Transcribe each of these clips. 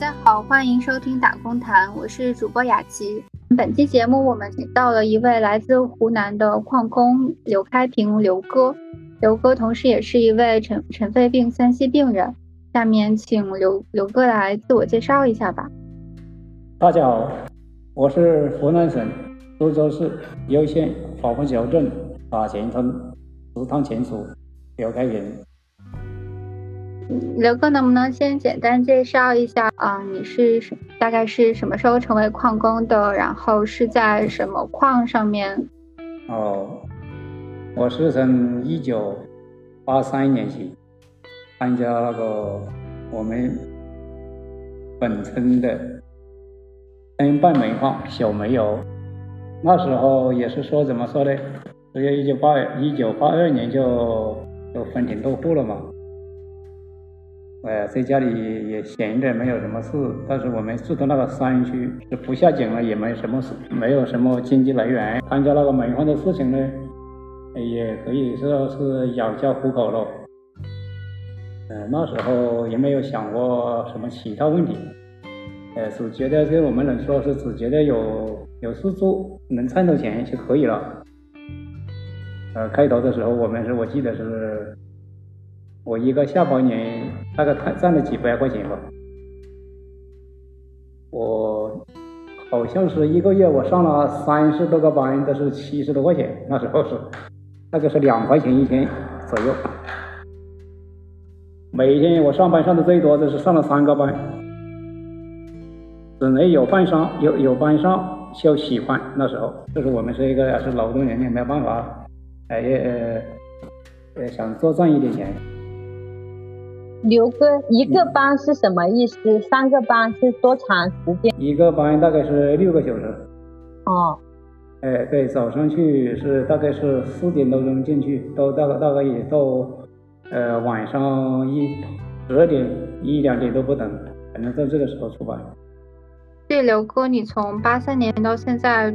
大家好，欢迎收听打工谈，我是主播雅琪。本期节目我们请到了一位来自湖南的矿工刘开平刘哥，刘哥同时也是一位尘尘肺病三期病人。下面请刘刘哥来自我介绍一下吧。大家好，我是湖南省株洲市攸县华富桥镇大前村石塘前署刘开平。刘哥，能不能先简单介绍一下啊？你是大概是什么时候成为矿工的？然后是在什么矿上面？哦，我是从一九八三年起参加那个我们本村的申办煤矿小煤窑。那时候也是说怎么说呢？直接一九八一九八二年就就分田落户了嘛。哎，在家里也闲着，没有什么事。但是我们住的那个山区，是不下井了，也没什么事，没有什么经济来源。参加那个煤矿的事情呢，也可以说是养家糊口了。呃，那时候也没有想过什么其他问题，呃，只觉得这我们能说是只觉得有有事做，能赚到钱就可以了。呃，开头的时候我们是我记得是。我一个下半年大概赚赚了几百块钱吧，我好像是一个月我上了三十多个班，都是七十多块钱，那时候是，大概是两块钱一天左右。每天我上班上的最多的是上了三个班，只能有班上，有有班上就喜欢。那时候就是我们是一个是劳动人民，没办法，哎呃呃想多赚一点钱。刘哥，一个班是什么意思？三个班是多长时间？一个班大概是六个小时。哦，哎，对，早上去是大概是四点多钟进去，到大概大概也到呃晚上一十二点一两点都不等，反正在这个时候出班。对，刘哥，你从八三年到现在，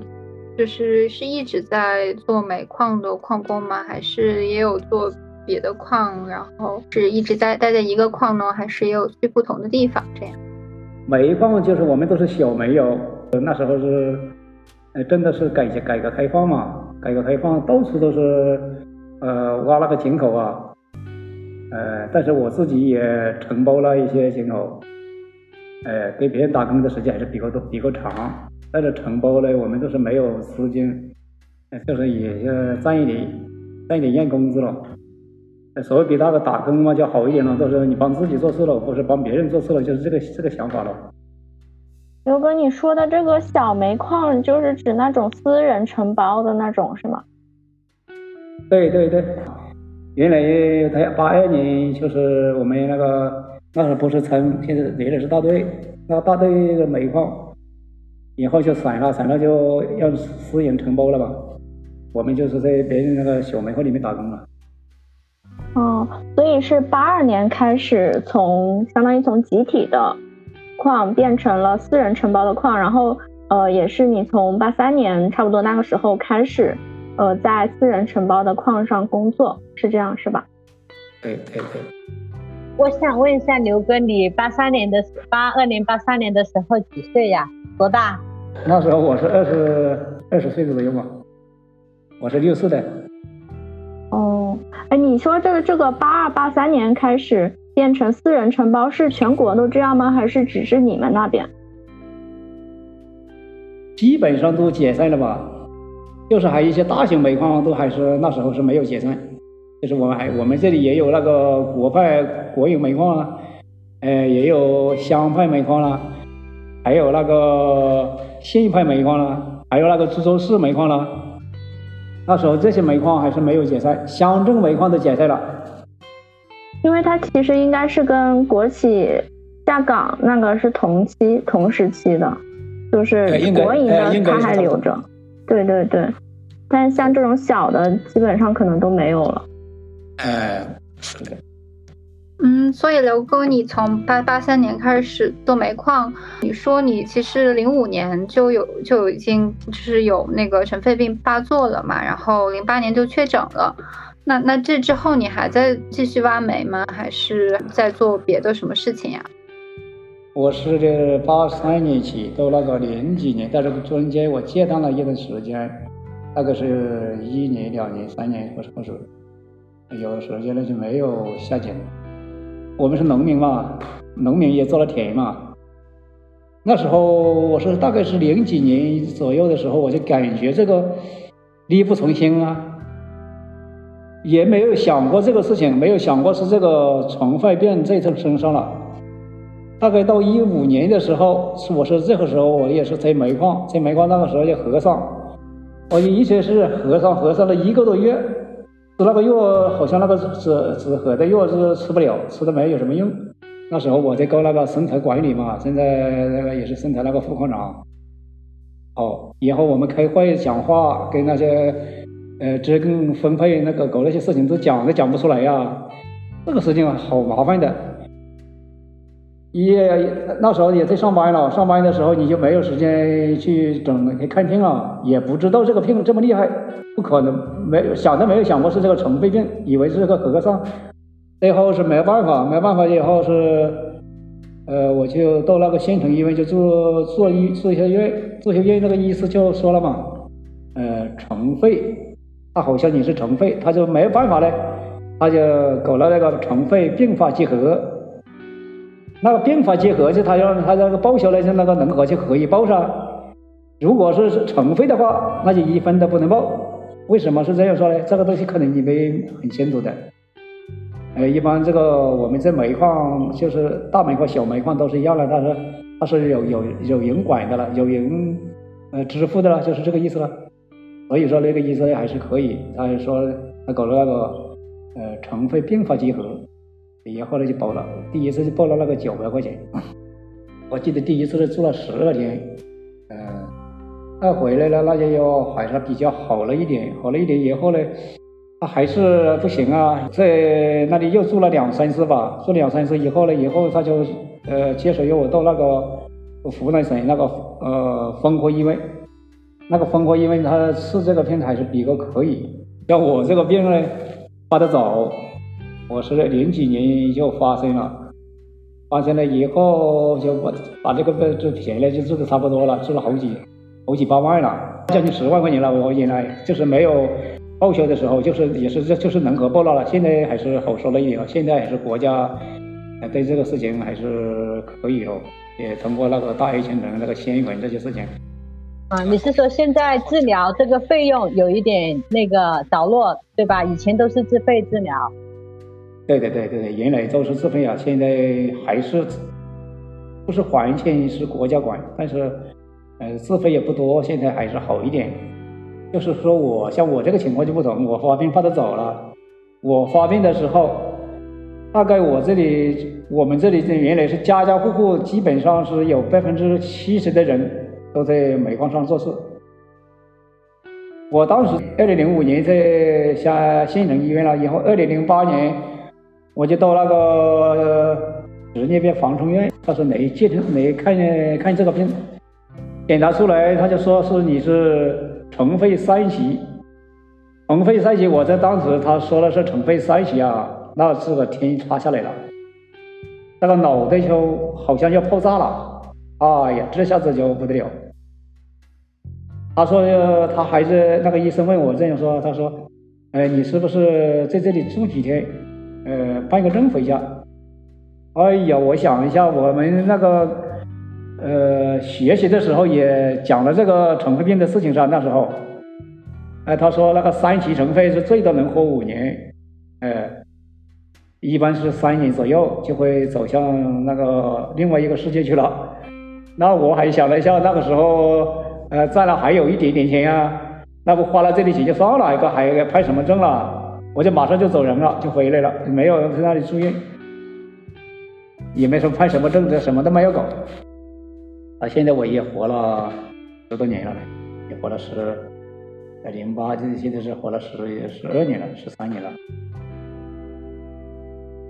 就是是一直在做煤矿的矿工吗？还是也有做？别的矿，然后是一直在待在一个矿呢，还是也有去不同的地方？这样，煤矿就是我们都是小煤窑，那时候是，呃，真的是改改革开放嘛，改革开放到处都是，呃，挖那个井口啊，呃，但是我自己也承包了一些井口，呃，给别人打工的时间还是比较多、比较长，但是承包呢，我们都是没有资金，就是也是赚一点赚一点验工资了。所谓比那个打工嘛，就好一点了，都是你帮自己做事了，或是帮别人做事了，就是这个这个想法了。刘哥，你说的这个小煤矿，就是指那种私人承包的那种，是吗？对对对，原来他八二年就是我们那个那时候不是村，现在原来是大队，那大队的煤矿，以后就散了，散了就要私人承包了吧？我们就是在别人那个小煤矿里面打工了。哦，所以是八二年开始，从相当于从集体的矿变成了私人承包的矿，然后呃，也是你从八三年差不多那个时候开始，呃，在私人承包的矿上工作，是这样是吧？对对对。我想问一下刘哥，你八三年的八二年八三年的时候几岁呀？多大？那时候我是二十二十岁左右嘛，我是六四的。哎，你说这个这个八二八三年开始变成私人承包，是全国都这样吗？还是只是你们那边？基本上都解散了吧，就是还有一些大型煤矿都还是那时候是没有解散，就是我们还我们这里也有那个国派国有煤矿啊，呃，也有乡派煤矿啦，还有那个县派煤矿啦，还有那个株洲市煤矿啦。那时候这些煤矿还是没有解散，乡镇煤矿都解散了。因为它其实应该是跟国企下岗那个是同期同时期的，就是国营的它还留着。对对对，但是像这种小的基本上可能都没有了。哎，是的。嗯，所以刘哥，你从八八三年开始做煤矿，你说你其实零五年就有就已经就是有那个尘肺病发作了嘛，然后零八年就确诊了。那那这之后你还在继续挖煤吗？还是在做别的什么事情呀？我是这八三年起到那个零几年，在这个中间我戒断了一段时间，大概是一年、两年、三年，或什么时候有时间呢就没有下井。我们是农民嘛，农民也做了田嘛。那时候我是大概是零几年左右的时候，我就感觉这个力不从心啊，也没有想过这个事情，没有想过是这个虫害病在这身上了。大概到一五年的时候，是我说这个时候我也是在煤矿，在煤矿那个时候就和尚，我一直是和尚，和尚了一个多月，吃那个药好像那个止止咳的药是吃不了，吃的没有什么用。那时候我在搞那个生态管理嘛，现在那个也是生态那个副矿长。哦，以后我们开会讲话，跟那些呃职工分配那个搞那些事情都讲都讲不出来呀，这个事情好麻烦的。也那时候也在上班了，上班的时候你就没有时间去整去看病了，也不知道这个病这么厉害，不可能没想都没有想过是这个尘肺病，以为是个和尚。最后是没办法，没办法以后是，呃，我就到那个县城医院就做做医做一下院，做下院那个医师就说了嘛，呃，尘肺，他好像你是尘肺，他就没办法嘞，他就搞了那个尘肺并发结核。那个并发结核就他要他那个报销那些那个能核就可以报噻，如果是尘肺的话，那就一分都不能报。为什么是这样说呢？这个东西可能你们很清楚的。呃，一般这个我们在煤矿，就是大煤矿、小煤矿都是一样的，它是它是有有有人管的了，有人呃支付的了，就是这个意思了。所以说那个意思还是可以。他说他搞了那个呃尘肺并发结核。也后来就报了，第一次就报了那个九百块钱。我记得第一次是住了十二天，再，回来了，那就要还是比较好了一点，好了一点以后呢，他还是不行啊，在那里又住了两三次吧，住两三次以后呢，以后他就呃接手又我到那个湖南省那个呃分科医院，那个分科医院他治这个病还是比较可以，像我这个病呢发得早。我是零几年就发生了，发生了以后就把把这个病治便宜就治的差不多了，治了好几年好几八万了，将近十万块钱了。我原来就是没有报销的时候，就是也是这就是能核报了了。现在还是好说了一点了，现在还是国家对这个事情还是可以哦，也通过那个大 A 签证那个签文这些事情。啊，你是说现在治疗这个费用有一点那个着落，对吧？以前都是自费治疗。对对对对对，原来都是自费啊，现在还是不是还钱是国家管，但是呃自费也不多，现在还是好一点。就是说我像我这个情况就不同，我发病发的早了，我发病的时候，大概我这里我们这里这原来是家家户户基本上是有百分之七十的人都在煤矿上做事。我当时二零零五年在下县城医院了，以后二零零八年。我就到那个职业病防虫院，他说来接诊来看看这个病，检查出来他就说是你是尘肺三期，尘肺三期，我在当时他说的是尘肺三期啊，那是个天塌下来了，那个脑袋就好像要爆炸了，哎呀，这下子就不得了。他说他还是那个医生问我这样说，他说，哎，你是不是在这里住几天？呃，办个证回家。哎呀，我想一下，我们那个呃学习的时候也讲了这个尘肺病的事情噻。那时候，哎，他说那个三期尘肺是最多能活五年，哎，一般是三年左右就会走向那个另外一个世界去了。那我还想了一下，那个时候呃，在那还有一点点钱啊，那不花了这笔钱就算了，还还拍什么证了？我就马上就走人了，就回来了，没有在那里住院，也没说派什么证，这什么都没有搞。啊，现在我也活了十多年了，也活了十，在零八，就是现在是活了十十二年了，十三年了。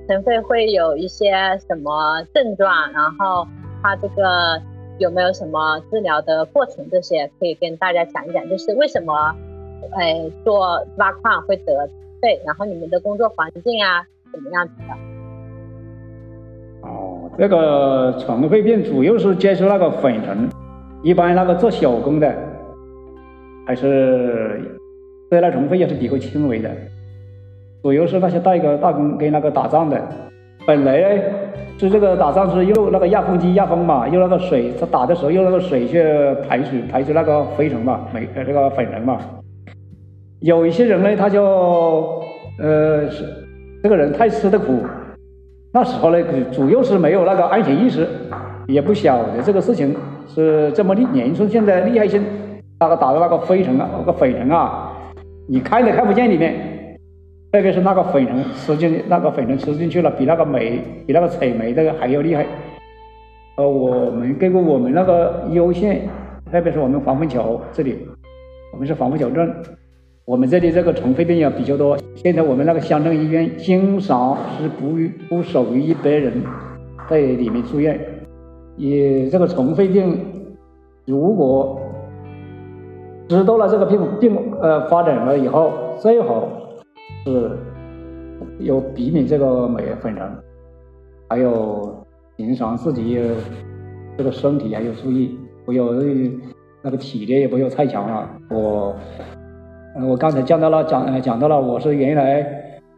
尘肺会有一些什么症状？然后它这个有没有什么治疗的过程？这些可以跟大家讲一讲，就是为什么，哎，做挖矿会得？肺，然后你们的工作环境啊，怎么样子的？哦，这个尘肺病主要是接触那个粉尘，一般那个做小工的，还是对那尘肺也是比较轻微的，主要是那些带个大工跟那个打仗的，本来是这个打仗是用那个压风机压风嘛，用那个水，他打的时候用那个水去排水排出那个灰尘嘛，没呃这个粉尘嘛。有一些人呢，他就呃是这个人太吃的苦，那时候呢主要是没有那个安全意识，也不晓得这个事情是这么厉严重性的厉害性，那个打的那个灰尘啊，那个粉尘啊，你看都看不见里面，特别是那个粉尘吃进那个粉尘吃进去了，比那个煤比那个采煤这个还要厉害。呃，我们根据我们那个攸县，特别是我们黄凤桥这里，我们是黄凤桥镇。我们这里这个尘肺病也比较多，现在我们那个乡镇医院经常是不不少于一百人在里面住院。也这个尘肺病，如果知道了这个病病呃发展了以后，最好是要避免这个镁粉尘，还有平常自己这个身体还要注意，不要那个体力也不要太强了。我。嗯，我刚才讲到了，讲讲到了，我是原来，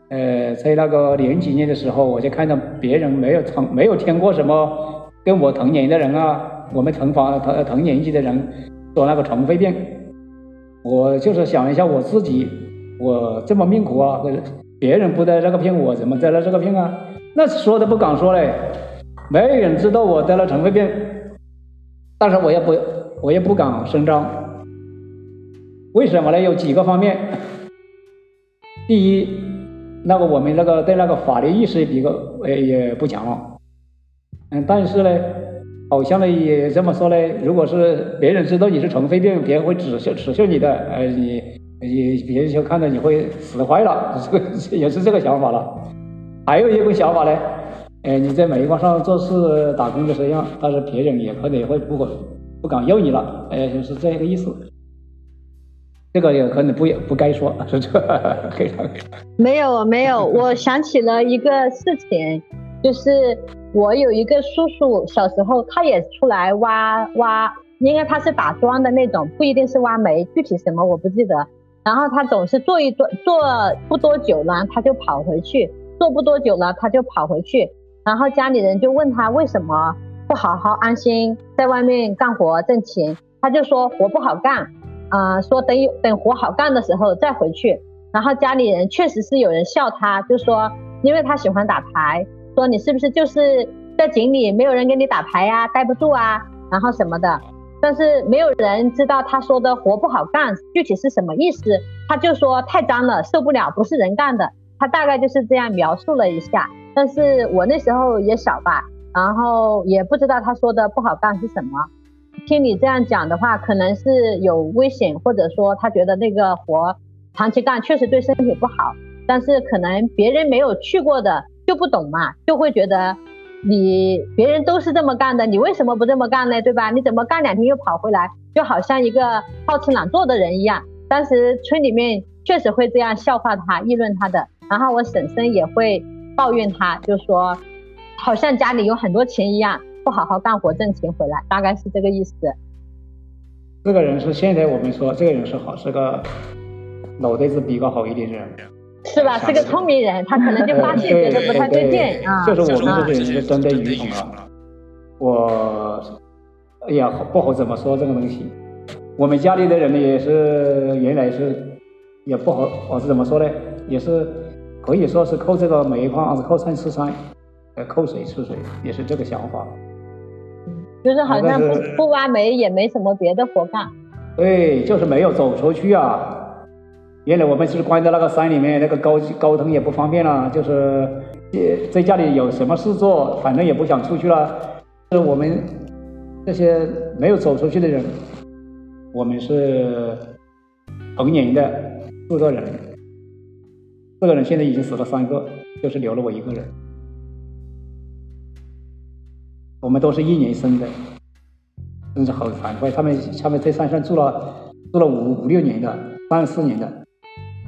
呃，在那个零几年的时候，我就看到别人没有同没有听过什么跟我同年的人啊，我们同房同同年纪的人说那个尘肺病，我就是想一下我自己，我这么命苦啊，别人不得这个病，我怎么得了这个病啊？那说都不敢说嘞，没人知道我得了尘肺病，但是我也不我也不敢声张。为什么呢？有几个方面。第一，那个我们那个对那个法律意识比较呃也不强了。嗯，但是呢，好像呢也这么说呢，如果是别人知道你是尘肺病，别人会耻笑耻笑你的，呃，你你别人就看到你会死坏了，这 个也是这个想法了。还有一个想法呢，呃，你在煤矿上做事打工的时候，但是别人也可能也会不不敢要你了，哎，就是这个意思。这个也可能不也不该说，是这个非常没有没有，我想起了一个事情，就是我有一个叔叔，小时候他也出来挖挖，应该他是打桩的那种，不一定是挖煤，具体什么我不记得。然后他总是做一做做不多久呢，他就跑回去，做不多久了他就跑回去，然后家里人就问他为什么不好好安心在外面干活挣钱，他就说活不好干。啊，说等有等活好干的时候再回去，然后家里人确实是有人笑他，就说因为他喜欢打牌，说你是不是就是在井里没有人跟你打牌呀，待不住啊，然后什么的，但是没有人知道他说的活不好干具体是什么意思，他就说太脏了受不了，不是人干的，他大概就是这样描述了一下，但是我那时候也小吧，然后也不知道他说的不好干是什么。听你这样讲的话，可能是有危险，或者说他觉得那个活长期干确实对身体不好，但是可能别人没有去过的就不懂嘛，就会觉得你别人都是这么干的，你为什么不这么干呢？对吧？你怎么干两天又跑回来，就好像一个好吃懒做的人一样。当时村里面确实会这样笑话他、议论他的，然后我婶婶也会抱怨他，就说好像家里有很多钱一样。不好好干活挣钱回来，大概是这个意思。这个人是现在我们说这个人是好，是个脑袋子比较好一点的人，是吧？是个聪明人，他可能就发现觉得不太对劲啊。就是我们这个人是真的愚蠢了。我哎呀，不好怎么说这个东西。我们家里的人呢，也是原来是也不好，我是怎么说呢？也是可以说是靠这个煤矿，还是靠山吃山，呃，靠水吃水，也是这个想法。就是好像不不挖煤也没什么别的活干，对，就是没有走出去啊。原来我们是关在那个山里面，那个沟沟通也不方便了，就是在家里有什么事做，反正也不想出去了。是我们这些没有走出去的人，我们是同年的四个人，四个人现在已经死了三个，就是留了我一个人。我们都是一年生的，真是好惭愧。他们他们在山上住了住了五五六年的，三四年的。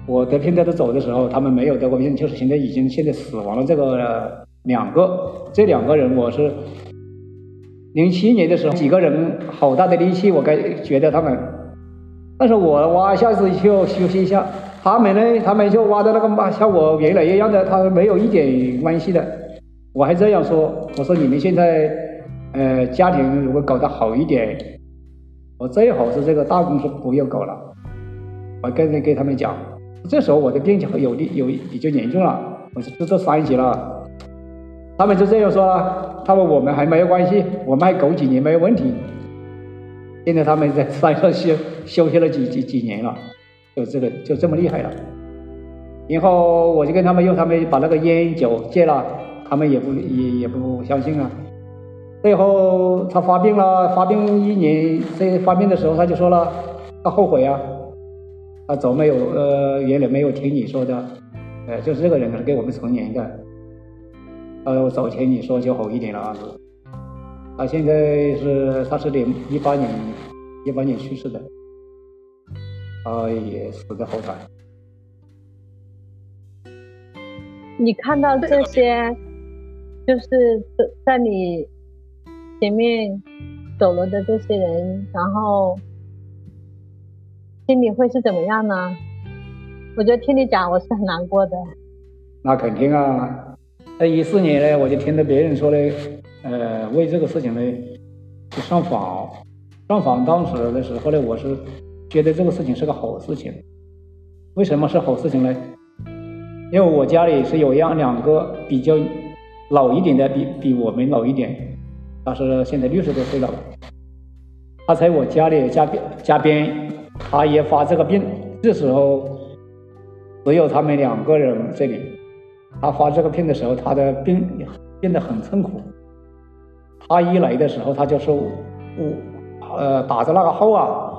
我得病在这走的时候，他们没有得过病，就是现在已经现在死亡了。这个两个，这两个人我是零七年的时候，几个人好大的力气，我该觉得他们，但是我挖下子就休息一下，他们呢，他们就挖的那个嘛，像我原来一样的，他没有一点关系的。我还这样说，我说你们现在呃家庭如果搞得好一点，我最好是这个大公司不要搞了，我跟跟他们讲。这时候我的病就有的有比较严重了，我是这三级了，他们就这样说，他说我们还没有关系，我们还苟几年没有问题。现在他们在山上休休息了几几几年了，就这个就这么厉害了。然后我就跟他们用他们把那个烟酒戒了，他们也不也也不相信啊。最后他发病了，发病一年，这发病的时候他就说了，他后悔啊。他早没有，呃，原来没有听你说的，呃，就是这个人是给我们存年的，呃，我早听你说就好一点了啊。他现在是，他是零一八年，一八年去世的，他也死的好惨。你看到这些，就是在你前面走了的这些人，然后。心里会是怎么样呢？我觉得听你讲，我是很难过的。那肯定啊！在一四年呢，我就听到别人说呢，呃，为这个事情呢去上访。上访当时的时候呢，我是觉得这个事情是个好事情。为什么是好事情呢？因为我家里是有样两个比较老一点的，比比我们老一点，他是现在六十多岁了。他在我家里家边家边。他也发这个病，这时候只有他们两个人这里。他发这个病的时候，他的病变得很痛苦。他一来的时候，他就说：“我呃打着那个号啊，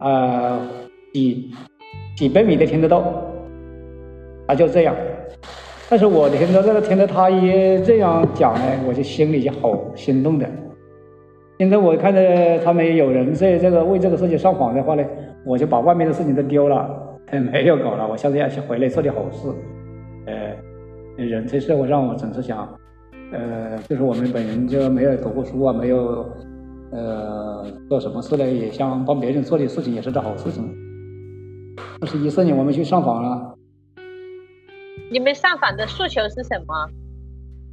呃几几百米都听得到。”他就这样。但是我听到这个，听到他也这样讲呢，我就心里就好心动的。现在我看到他们有人在这个为这个事情上访的话呢。我就把外面的事情都丢了，没有搞了。我下次要去回来做点好事。呃，人在社会上，我总是想，呃，就是我们本人就没有读过书啊，没有，呃，做什么事呢？也想帮别人做点事情，也是个好事情。二十一四年我们去上访了。你们上访的诉求是什么？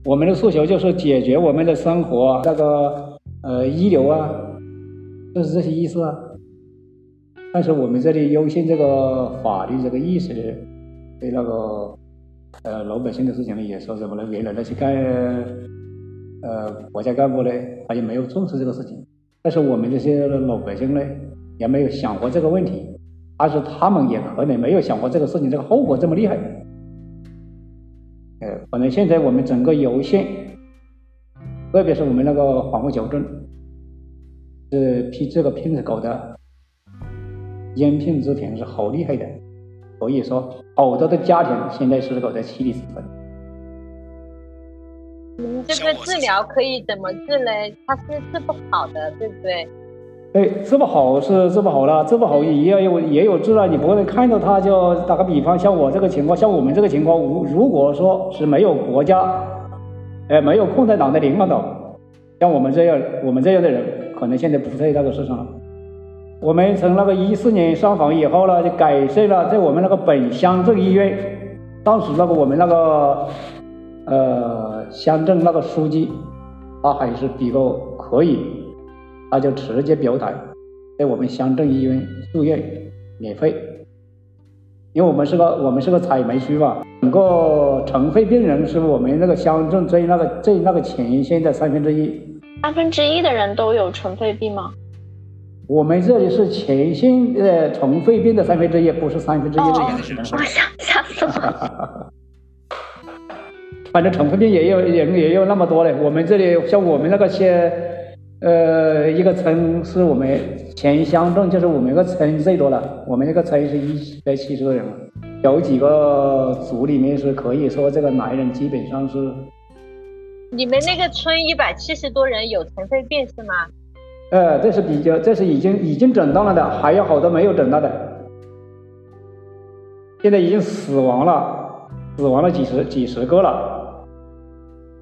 我们的诉求就是解决我们的生活那个呃医疗啊，就是这些意思啊。但是我们这里优先这个法律这个意识，对那个呃老百姓的事情呢，也说什么呢？原来那些干呃国家干部呢，他也没有重视这个事情。但是我们这些老百姓呢，也没有想过这个问题，但是他们也可能没有想过这个事情这个后果这么厉害。呃，可能现在我们整个油县，特别是我们那个黄河桥镇，是批这个片子搞的。烟片制品是好厉害的，所以说好多的家庭现在是搞在妻离子分。嗯，这个治疗可以怎么治嘞？它是治不好的，对不对？对，治不好是治不好了，治不好也要有也有治了。你不能看到他就打个比方，像我这个情况，像我们这个情况，如如果说是没有国家，哎，没有共产党的领导，像我们这样我们这样的人，可能现在不在那个世上了。我们从那个一四年上访以后呢，就改设了在我们那个本乡镇医院。当时那个我们那个呃乡镇那个书记，他还是比较可以，他就直接表态，在我们乡镇医院住院免费。因为我们是个我们是个采煤区嘛，整个尘肺病人是我们那个乡镇最那个最那个前线的三分之一。三分之一的人都有尘肺病吗？我们这里是前线的尘肺病的三分之一，不是三分之一的人。我吓吓死了。反正尘肺病也有人也有那么多嘞。我们这里像我们那个县，呃，一个村是我们前乡镇，就是我们一个村最多了。我们那个村是一百七十多人，有几个组里面是可以说这个男人基本上是。你们那个村一百七十多人有尘肺病是吗？呃，这是比较，这是已经已经诊断了的，还有好多没有诊断的，现在已经死亡了，死亡了几十几十个了。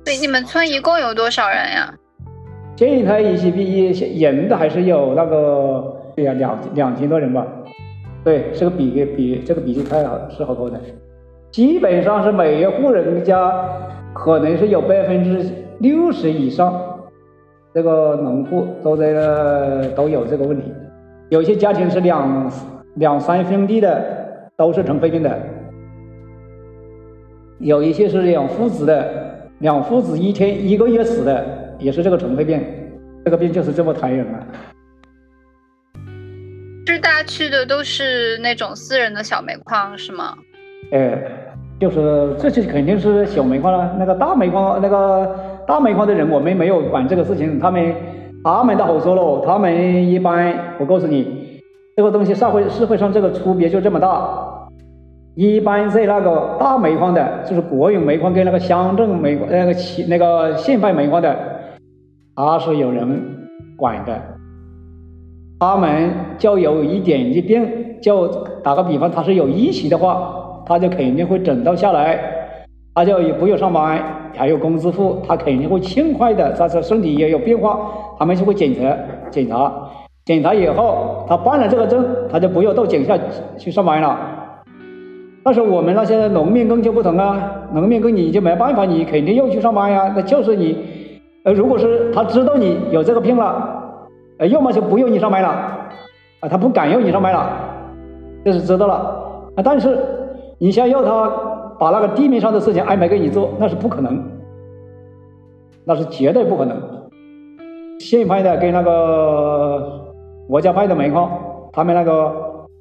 对，你们村一共有多少人呀？现在一起比人的还是有那个，对呀，两两千多人吧。对，这个比例比这个比例太好是好多的，基本上是每一户人家可能是有百分之六十以上，这个农户都在都有这个问题。有些家庭是两两三兄弟的，都是成肺病的；有一些是两父子的，两父子一天一个月死的，也是这个尘肺病。这个病就是这么残忍啊！是大家去的都是那种私人的小煤矿是吗？哎，就是这些肯定是小煤矿了。那个大煤矿，那个大煤矿的人，我们没有管这个事情。他们他们倒好说喽，他们一般，我告诉你，这个东西社会社会上这个区别就这么大。一般在那个大煤矿的，就是国有煤矿跟那个乡镇煤矿那个企那个县办煤矿的，他是有人管的。他们就有一点疾病，就打个比方，他是有疫情的话，他就肯定会诊断下来，他就也不用上班，还有工资付，他肯定会尽快的，他说身体也有变化，他们就会检查检查，检查以后他办了这个证，他就不用到井下去上班了。但是我们那些农民工就不同啊，农民工你就没办法，你肯定要去上班呀，那就是你，呃，如果是他知道你有这个病了。呃，要么就不用你上班了，啊，他不敢要你上班了，这是知道了，啊，但是你想要他把那个地面上的事情安排给你做，那是不可能，那是绝对不可能。县派的跟那个国家派的煤矿，他们那个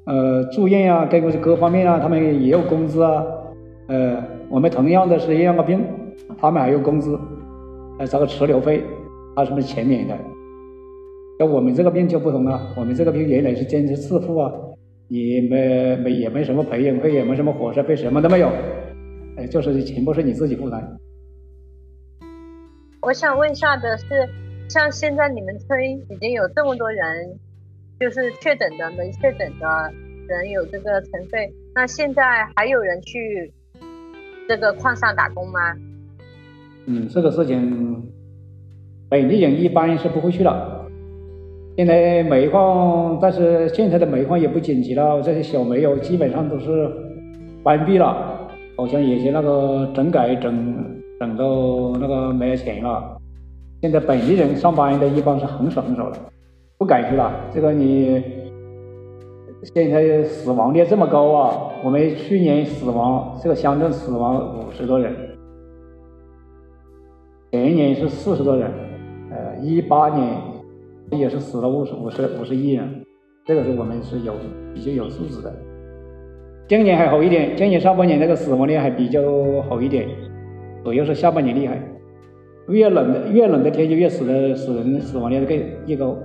呃住院啊，各个各方面啊，他们也有工资啊，呃，我们同样的是一样的病，他们还有工资，呃，这个持留费，他什么全免的。那我们这个病就不同了，我们这个病原来是坚持自付啊，也没没也没什么培养费，也没什么伙食费，什么都没有，哎，就是全部是你自己负担。我想问一下的是，像现在你们村已经有这么多人，就是确诊的、没确诊的人有这个尘肺，那现在还有人去这个矿上打工吗？嗯，这个事情本地人一般是不会去的。现在煤矿，但是现在的煤矿也不景气了，这些小煤窑基本上都是关闭了，好像有些那个整改整整到那个没有钱了。现在本地人上班的一般是很少很少了，不敢去了。这个你现在死亡率这么高啊！我们去年死亡这个乡镇死亡五十多人，前年是四十多人，呃，一八年。也是死了五十五十五十亿人，这个是我们是有比较有数字的。今年还好一点，今年上半年那个死亡率还比较好一点，主要是下半年厉害。越冷的越冷的天气越死的死人死亡率更越高。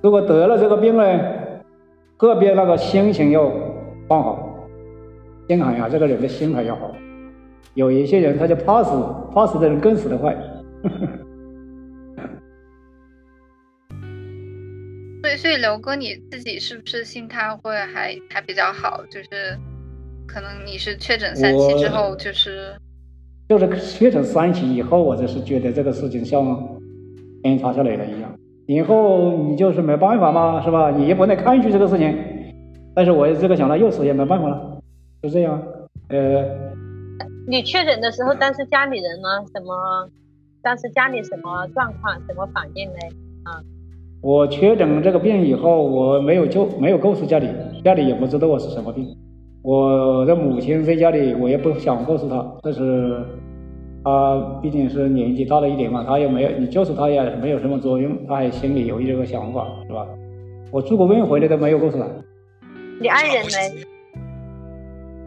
如果得了这个病呢，个别那个心情要放好，心海呀，这个人的心还要好。有一些人他就怕死，怕死的人更死得快。所以所以刘哥你自己是不是心态会还还比较好？就是可能你是确诊三期之后，就是就是确诊三期以后，我就是觉得这个事情像天塌下来了一样。以后你就是没办法嘛，是吧？你也不能抗拒这个事情。但是我这个想到又死也没办法了，就这样。呃，你确诊的时候，当时家里人呢？什么？当时家里什么状况？什么反应呢？啊？我确诊这个病以后，我没有就没有告诉家里，家里也不知道我是什么病。我的母亲在家里，我也不想告诉她，但是她毕竟是年纪大了一点嘛，她也没有，你告诉她也没有什么作用，她还心里有这个想法，是吧？我住过院回来都没有告诉她。你爱人呢？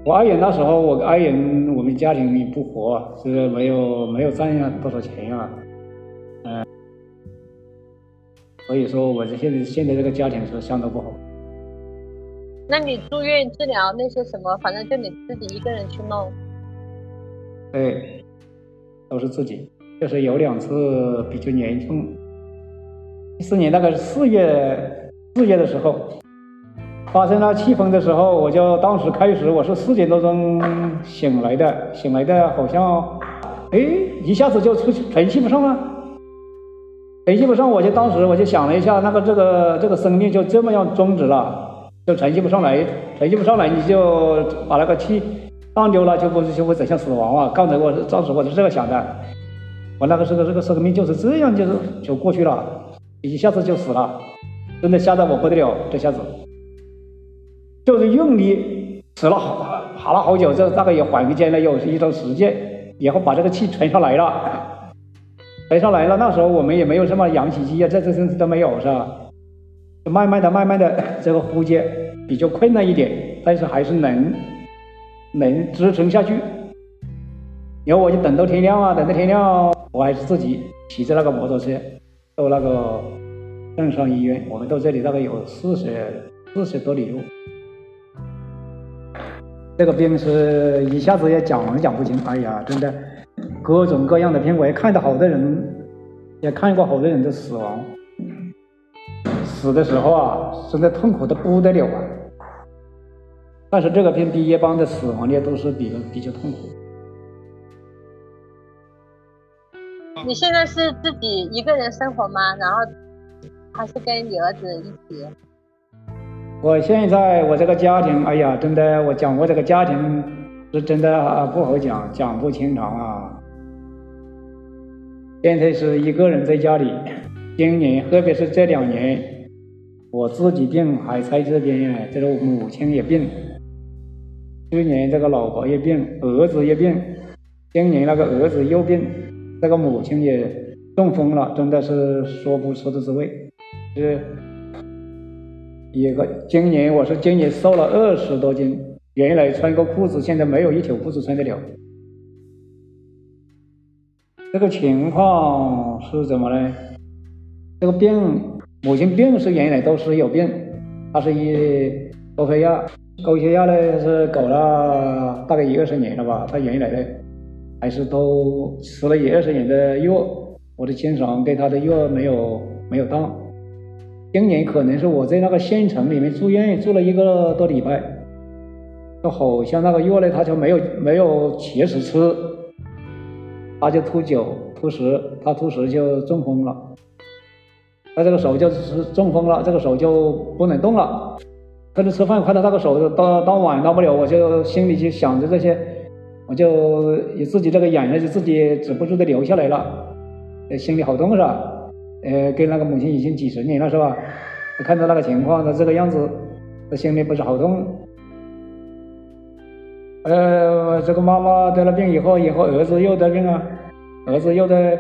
我爱人那时候，我爱人我们家庭不和，是没有没有赚多少钱啊。嗯所以说，我这现在现在这个家庭是相当不好。那你住院治疗那些什么，反正就你自己一个人去弄。对，都是自己。就是有两次比较严重，一四年那个四月四月的时候，发生了气疯的时候，我就当时开始我是四点多钟醒来的，醒来的好像哎，一下子就出承气不上了。承气不上，我就当时我就想了一下，那个这个这个生命就这么样终止了，就承气不上来，承气不上来，你就把那个气放丢了，就不就会走向死亡了。刚才我当时我是这个想的，我那个这个这个生命就是这样，就是就过去了，一下子就死了，真的吓得我不得了，这下子就是用力死了好爬了好久，这大概也缓个间了有一段时间，然后把这个气存上来了。抬上来了，那时候我们也没有什么氧气机啊，这这些都没有，是吧？慢慢的、慢慢的，这个呼吸比较困难一点，但是还是能能支撑下去。然后我就等到天亮啊，等到天亮，我还是自己骑着那个摩托车到那个镇上医院。我们到这里大概有四十四十多里路。这个病是一下子也讲讲不清，哎呀，真的。各种各样的病，我也看到好多人，也看过好多人的死亡。死的时候啊，真的痛苦的不得了啊。但是这个病比一般的死亡率都是比比较痛苦。你现在是自己一个人生活吗？然后还是跟你儿子一起？我现在我这个家庭，哎呀，真的，我讲我这个家庭是真的不好讲，讲不清长啊。现在是一个人在家里，今年特别是这两年，我自己病还在这边，这个母亲也病，去年这个老婆也病，儿子也病，今年那个儿子又病，这个母亲也中风了，真的是说不出的滋味。是一个今年我是今年瘦了二十多斤，原来穿个裤子，现在没有一条裤子穿得了。这个情况是怎么呢？这个病，母亲病是原来都是有病，她是一高血压，高血压呢是搞了大概一二十年了吧。她原来呢还是都吃了一二十年的药，我的经常给她的药没有没有到。今年可能是我在那个县城里面住院住了一个多礼拜，就好像那个药呢，他就没有没有及时吃。他就吐酒吐食，他吐食就中风了，他这个手就是中风了，这个手就不能动了。跟着吃饭，看到那个手到到碗到不了，我就心里就想着这些，我就自己这个眼泪就自己止不住的流下来了，心里好痛是吧？呃，跟那个母亲已经几十年了是吧？看到那个情况，他这个样子，他心里不是好痛。呃，这个妈妈得了病以后，以后儿子又得病了，儿子又在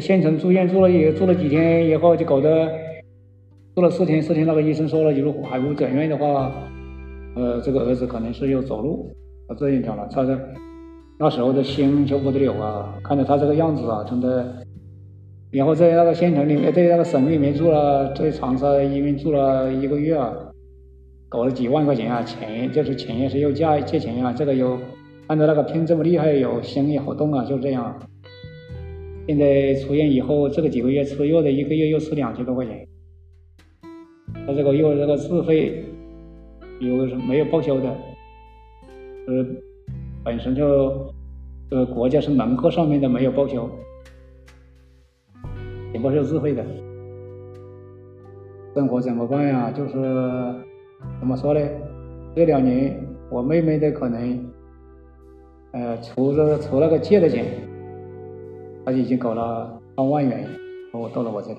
县城住院住了也住了几天以后，就搞得住了四天，四天那个医生说了，如果还不转院的话，呃，这个儿子可能是要走路，他这一条了，他的那时候的心就不得了啊，看着他这个样子啊，真的，然后在那个县城里面，在那个省里面住了，在长沙医院住了一个月啊。搞了几万块钱啊，钱就是钱也是要借借钱啊，这个有按照那个骗这么厉害，有心也好动啊，就这样。现在出院以后，这个几个月吃药的，一个月又吃两千多块钱。他这个药这个自费有什没有报销的？呃，本身就呃国家是门课上面的没有报销，全部是自费的。生活怎么办呀？就是。怎么说呢？这两年我妹妹的可能，呃，除了除了个借的钱，她已经搞了上万元，我到了我这里。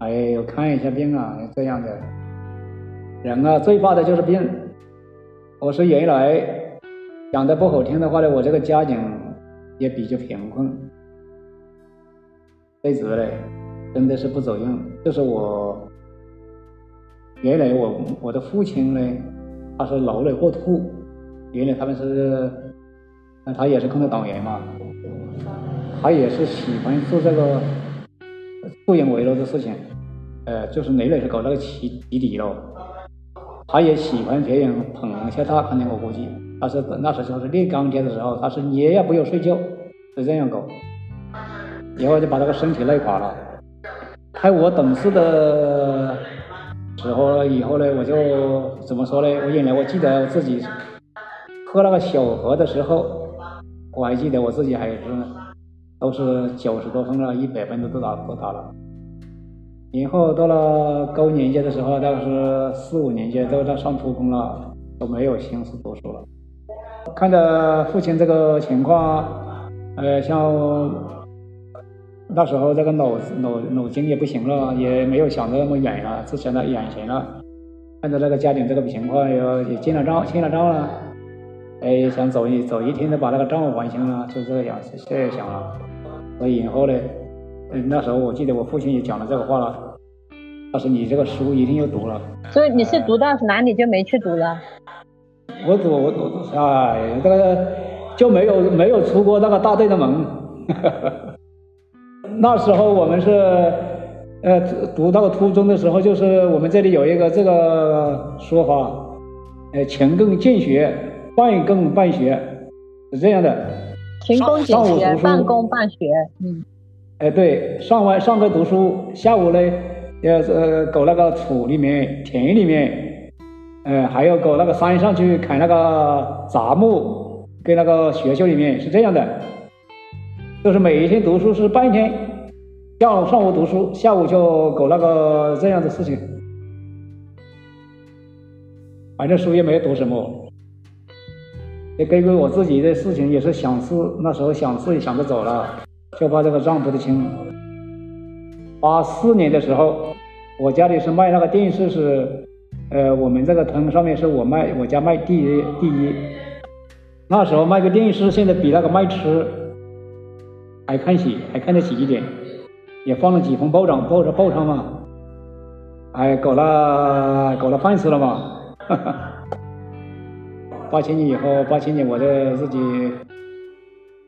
哎，我看一下病啊，这样的人啊，最怕的就是病。我是原来讲的不好听的话呢，我这个家境也比较贫困，辈子嘞。真的是不走样，就是我原来我我的父亲呢，他是劳累过度，原来他们是，那他也是共产党员嘛，他也是喜欢做这个助人为乐的事情，呃，就是累累是搞那个起集体咯，他也喜欢别人捧一下他，可能我估计，他是那时候是练钢铁的时候，他是夜夜不要睡觉，是这样搞，然后就把那个身体累垮了。在我懂事的时候以后呢，我就怎么说呢？我原来我记得我自己喝那个小河的时候，我还记得我自己还是都是九十多分了，一百分都都打都打了。以后到了高年级的时候，大概是四五年级，都在上初中了，都没有心思读书了。看着父亲这个情况，呃，像那时候这个脑脑脑筋也不行了，也没有想的那么远了，只想到眼前了。看着那个家庭这个情况，也也进了账，欠了账了，哎，想走一走一天的把那个账还清了，就这样这样想了。所以以后呢？嗯，那时候我记得我父亲也讲了这个话了，他说你这个书一定要读了。所以你是读到哪里就没去读了？我读我读哎，这个就没有没有出过那个大队的门。那时候我们是呃读到初中的时候，就是我们这里有一个这个说法，呃勤更俭学，半更半学，是这样的。勤工俭学，半工半学，嗯。哎，对，上完上课读书，下午呢，要呃搞那个土里面、田里面，呃，还要搞那个山上去砍那个杂木，跟那个学校里面是这样的，就是每一天读书是半天，上上午读书，下午就搞那个这样的事情，反正书也没读什么，也根据我自己的事情也是想事，那时候想事也想着走了。就怕这个账不得清。八四年的时候，我家里是卖那个电视，是，呃，我们这个村上面是我卖，我家卖第一第一。那时候卖个电视，现在比那个卖吃还看起，还看得起一点，也放了几封报章，报着报上嘛，哎，搞了搞了饭吃了嘛。八七年以后，八七年我就自己。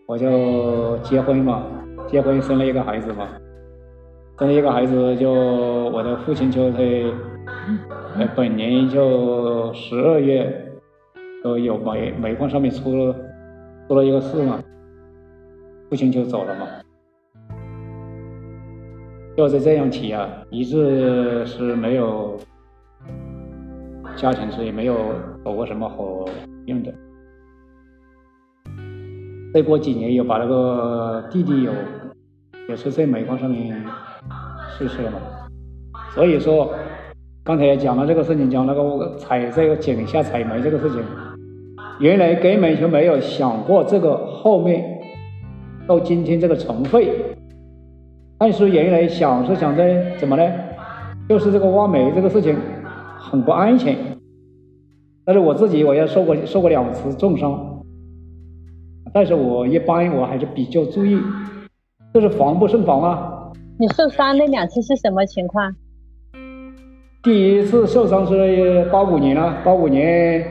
我就结婚嘛，结婚生了一个孩子嘛，生了一个孩子，就我的父亲就在呃 本年就十二月，都有煤煤矿上面出了出了一个事嘛，父亲就走了嘛，就是这样起啊，一直是没有家庭是也没有走过什么好用的。再过几年又把那个弟弟有也是在煤矿上面去世了嘛，所以说刚才也讲了这个事情，讲那个采这个井下采煤这个事情，原来根本就没有想过这个后面到今天这个尘废，但是原来想是想着怎么呢？就是这个挖煤这个事情很不安全，但是我自己我也受过受过两次重伤。但是我一般我还是比较注意，就是防不胜防啊。你受伤那两次是什么情况？第一次受伤是八五年了，八五年，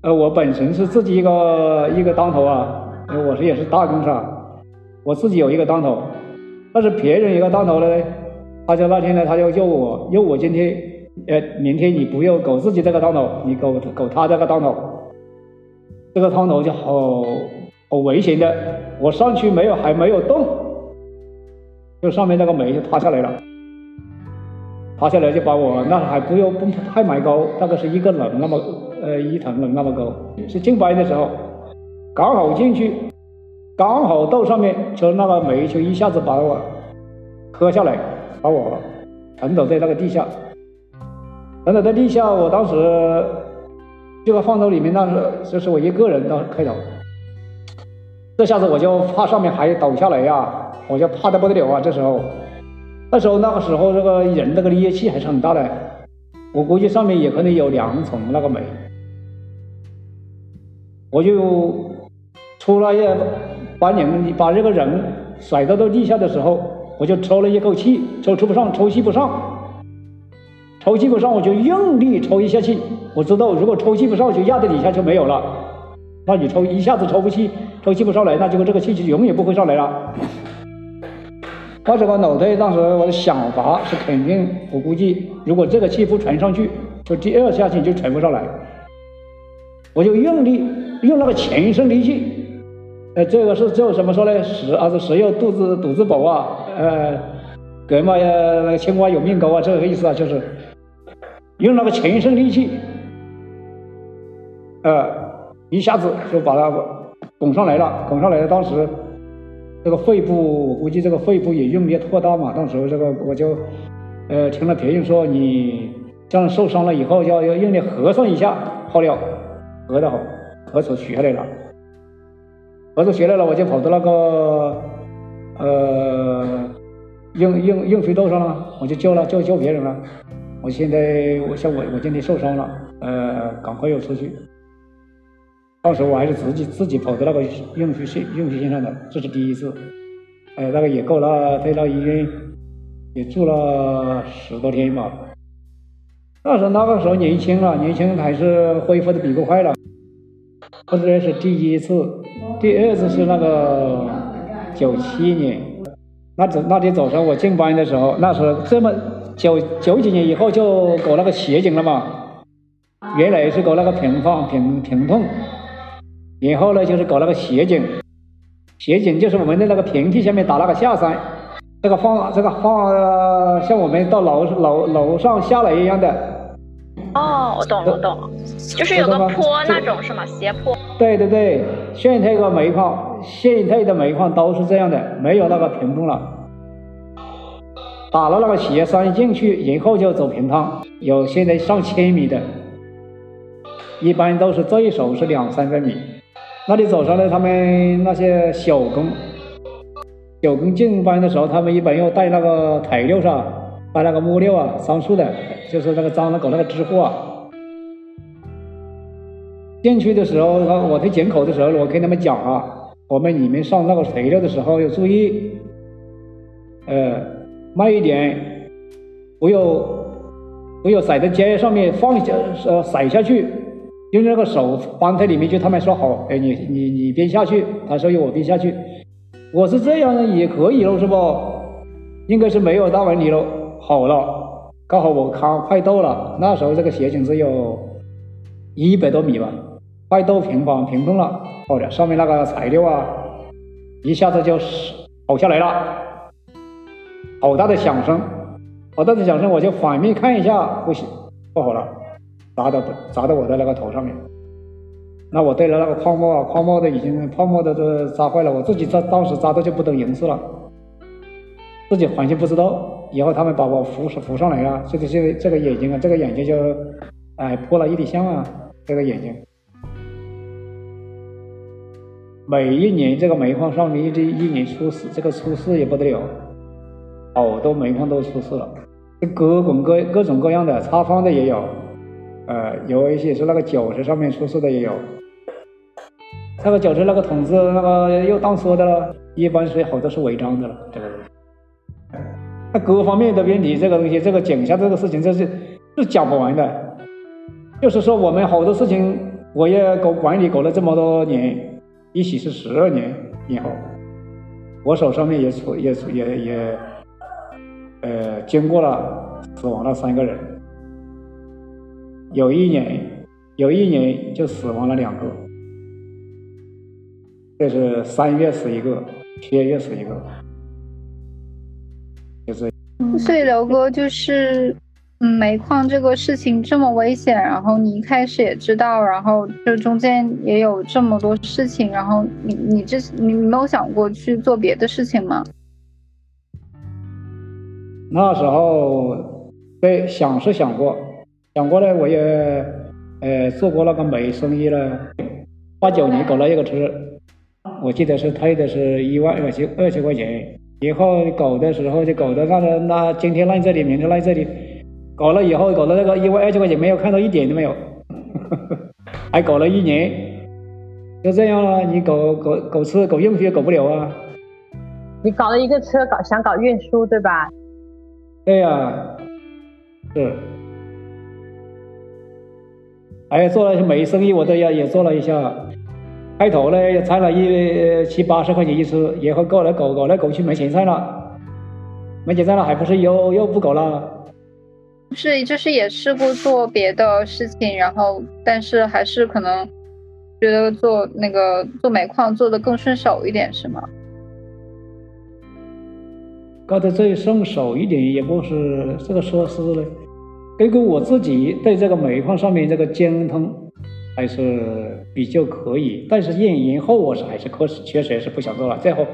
呃，我本身是自己一个一个当头啊，我是也是大工厂，我自己有一个当头，但是别人一个当头呢，他就那天呢，他就要我，要我今天，呃，明天你不要搞自己这个当头，你搞搞他这个当头，这个当头就好。好危险的！我上去没有，还没有动，就上面那个煤就塌下来了，塌下来就把我那还不用不太埋高，大概是一个人那么呃一层人那么高，是进班的时候，刚好进去，刚好到上面，就那个煤球一下子把我磕下来，把我沉倒在那个地下，沉倒在地下，我当时这个放到里面，那是就是我一个人的开头。这下子我就怕上面还倒下来呀，我就怕的不得了啊！这时候，那时候那个时候，这个人那个力气还是很大的，我估计上面也可能有两层那个煤，我就出了一把人把这个人甩到到地下的时候，我就抽了一口气，抽抽不上，抽气不上，抽气不上，我就用力抽一下气，我知道如果抽气不上，就压在底下就没有了。那你抽一下子抽不气，抽气不上来，那结果这个气就永远不会上来了。我这个脑袋当时我的想法是肯定，我估计如果这个气不传上去，就第二下气就传不上来。我就用力用那个全身力气，呃，这个是叫什么说呢？食啊是食要肚子肚子饱啊，呃，格嘛呀那个青蛙有命高啊，这个意思啊，就是用那个全身力气，呃。一下子就把它拱上来了，拱上来了。当时这个肺部，我估计这个肺部也用力过大嘛。当时候这个我就呃听了别人说，你这样受伤了以后要要用力合上一下，好了，合的好，合出血来了，合出血来了，我就跑到那个呃硬硬硬水道上了，我就叫了叫叫别人了。我现在我像我我今天受伤了，呃，赶快要出去。当时候我还是自己自己跑到那个用水线用水线上的，这是第一次。呃，那个也够了，在那医院也住了十多天吧。那时候那个时候年轻了，年轻还是恢复的比较快了。这是第一次，第二次是那个九七年，那早那天早上我进班的时候，那时候这么九九几年以后就搞那个协警了嘛，原来是搞那个平放平平痛。然后呢，就是搞那个斜井，斜井就是我们的那个平地下面打那个下山，这个放这个放像我们到楼楼楼上下来一样的。哦，我懂我懂，就是有个坡那种是吗？斜坡。对对对，现在的煤矿，现在的煤矿都是这样的，没有那个平洞了，打了那个斜山进去，然后就走平趟，有现在上千米的，一般都是最少是两三百米。那你走上来，他们那些小工，小工进班的时候，他们一般要带那个材料上，带那个木料啊、桑树的，就是那个脏的搞那个支货啊。进去的时候，我在检口的时候，我跟他们讲啊，我们你们上那个材料的时候要注意，呃，慢一点，不要不要踩在肩上面放下，呃，踩下去。用那个手放在里面，就他们说好，哎，你你你边下去，他说我边下去，我是这样的也可以喽，是不？应该是没有大问题喽。好了，刚好我看快到了，那时候这个斜井只有一百多米吧，快到平房平洞了。好的，上面那个材料啊，一下子就跑下来了，好大的响声，好大的响声，我就反面看一下，不行，不好了。砸到砸到我的那个头上面，那我戴了那个泡沫啊，泡沫的已经泡沫的都扎坏了，我自己扎当时扎的就不懂人事了，自己完全不知道，以后他们把我扶扶上来了，这个这个这个眼睛啊，这个眼睛就哎破了一点相啊，这个眼睛，每一年这个煤矿上面这一年出事，这个出事也不得了，好多煤矿都出事了，各种各各种各样的插方的也有。呃，有一些是那个脚车上面出事的也有，那个脚车那个筒子那个又当车的了，一般是好多是违章的了，这个东西，那各方面的问题，这个东西，这个井下这个事情，这是是讲不完的。就是说，我们好多事情，我也搞管理搞了这么多年，一起是十二年以后，我手上面也出也出也也，呃，经过了死亡了三个人。有一年，有一年就死亡了两个，这是三月死一个，七月死一个，就是。所以刘哥就是，嗯，煤矿这个事情这么危险，然后你一开始也知道，然后就中间也有这么多事情，然后你你这你没有想过去做别的事情吗？那时候，对，想是想过。想过来，我也，呃，做过那个煤生意了，八九年搞了一个车，我记得是退的是一万二千二千块钱，以后搞的时候就搞的那个那今天烂这里，明天烂这里，搞了以后搞了那个一万二千块钱没有看到一点都没有，还搞了一年，就这样了，你搞搞搞车搞运输也搞不了啊。你搞了一个车，搞想搞运输对吧？对呀，是。哎，做了些煤生意，我都要也做了一下。开头呢，也赚了一七八十块钱一次，然后搞来搞搞来搞去没钱赚了，没钱赚了，还不是又又不搞了？是，就是也试过做别的事情，然后但是还是可能觉得做那个做煤矿做的更顺手一点，是吗？搞得最顺手一点，也不是这个说是嘞。根据我自己对这个煤矿上面这个精通，还是比较可以。但是验营后我是还是确实确实也是不想做了。最后，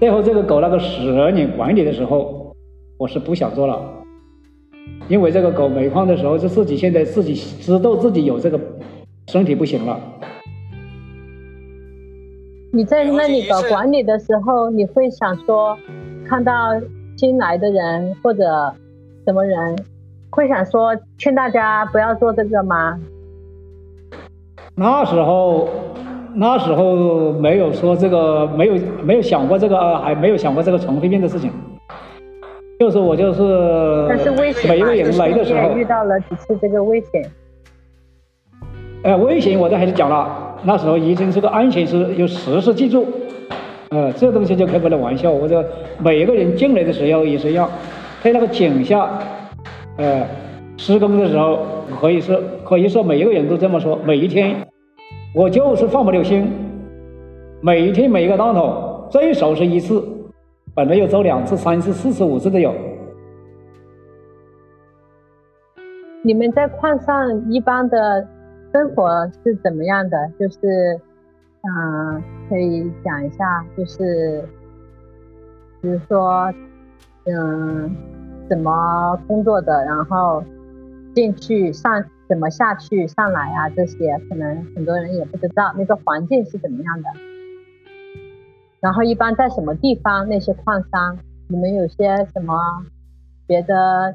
最后这个狗那个十年管理的时候，我是不想做了，因为这个狗煤矿的时候就自己现在自己知道自己有这个身体不行了。你在那里搞管理的时候，你会想说，看到新来的人或者什么人，会想说劝大家不要做这个吗？那时候，那时候没有说这个，没有没有想过这个，还没有想过这个尘肺病的事情。就是我就是，但是危险每一个人来的时候遇到了几次这个危险。呃，危险我都还是讲了，那时候医生这个安全是有时时记住，呃，这东西就开不了玩笑。我说每一个人进来的时候也是一样，在那个井下，呃，施工的时候可以说可以说每一个人都这么说。每一天我就是放不了心，每一天每一个当头最少是一次，本来要走两次、三次、四次、五次都有。你们在矿上一般的。生活是怎么样的？就是，嗯，可以讲一下，就是，比如说，嗯，怎么工作的，然后进去上怎么下去上来啊，这些可能很多人也不知道那个环境是怎么样的。然后一般在什么地方？那些矿商，你们有些什么别的？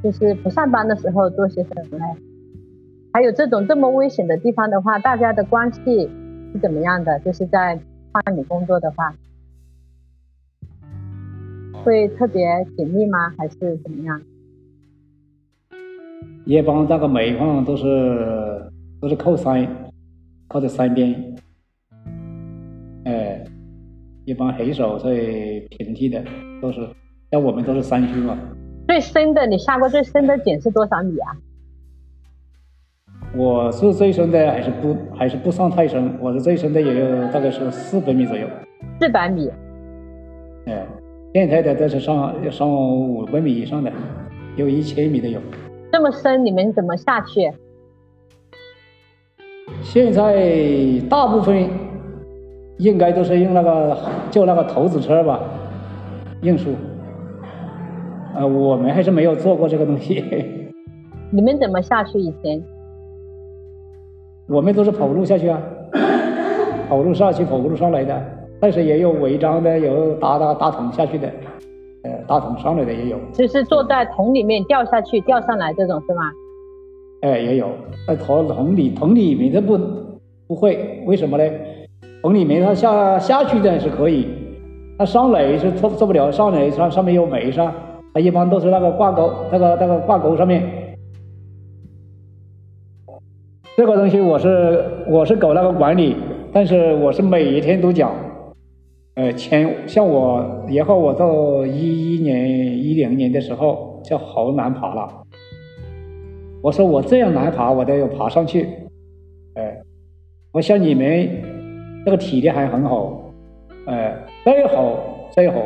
就是不上班的时候做些什么嘞？还有这种这么危险的地方的话，大家的关系是怎么样的？就是在矿里工作的话，会特别紧密吗？还是怎么样？一般那个煤矿都是都是靠山，靠在山边，哎，一般很少在平地的，都是像我们都是山区嘛。最深的，你下过最深的井是多少米啊？我是最深的，还是不还是不算太深。我是最深的，也有大概是四百米左右。四百米。哎，现在的都是上要上五百米以上的，有一千米的有。这么深，你们怎么下去？现在大部分应该都是用那个叫那个头子车吧，运输。呃，我们还是没有做过这个东西。你们怎么下去以前？我们都是跑路下去啊，跑路上去，跑路上来的。但是也有违章的，有打打打桶下去的，呃，打桶上来的也有。就是坐在桶里面掉下去、掉上来这种是吗？哎，也有。在桶桶里桶里面的不不会，为什么呢？桶里面它下下去的是可以，它上来是做做不了。上来上上面有煤噻，它一般都是那个挂钩，那个那个挂钩上面。这个东西我是我是搞那个管理，但是我是每一天都讲，呃，前像我然后我到一一年一零年的时候就好难爬了。我说我这样难爬，我都要爬上去。哎，我像你们这个体力还很好，哎，最好最好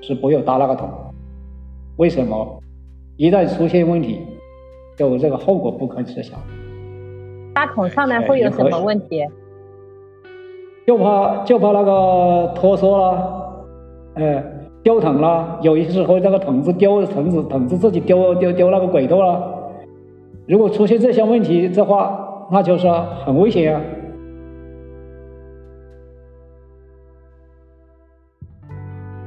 是不要搭那个桶。为什么？一旦出现问题，就这个后果不堪设想。搭桶上面会有什么问题？就怕就怕那个脱缩了，哎，掉桶了。有些时候那个桶子掉，桶子桶子自己丢丢丢那个轨道了。如果出现这些问题的话，那就是很危险啊。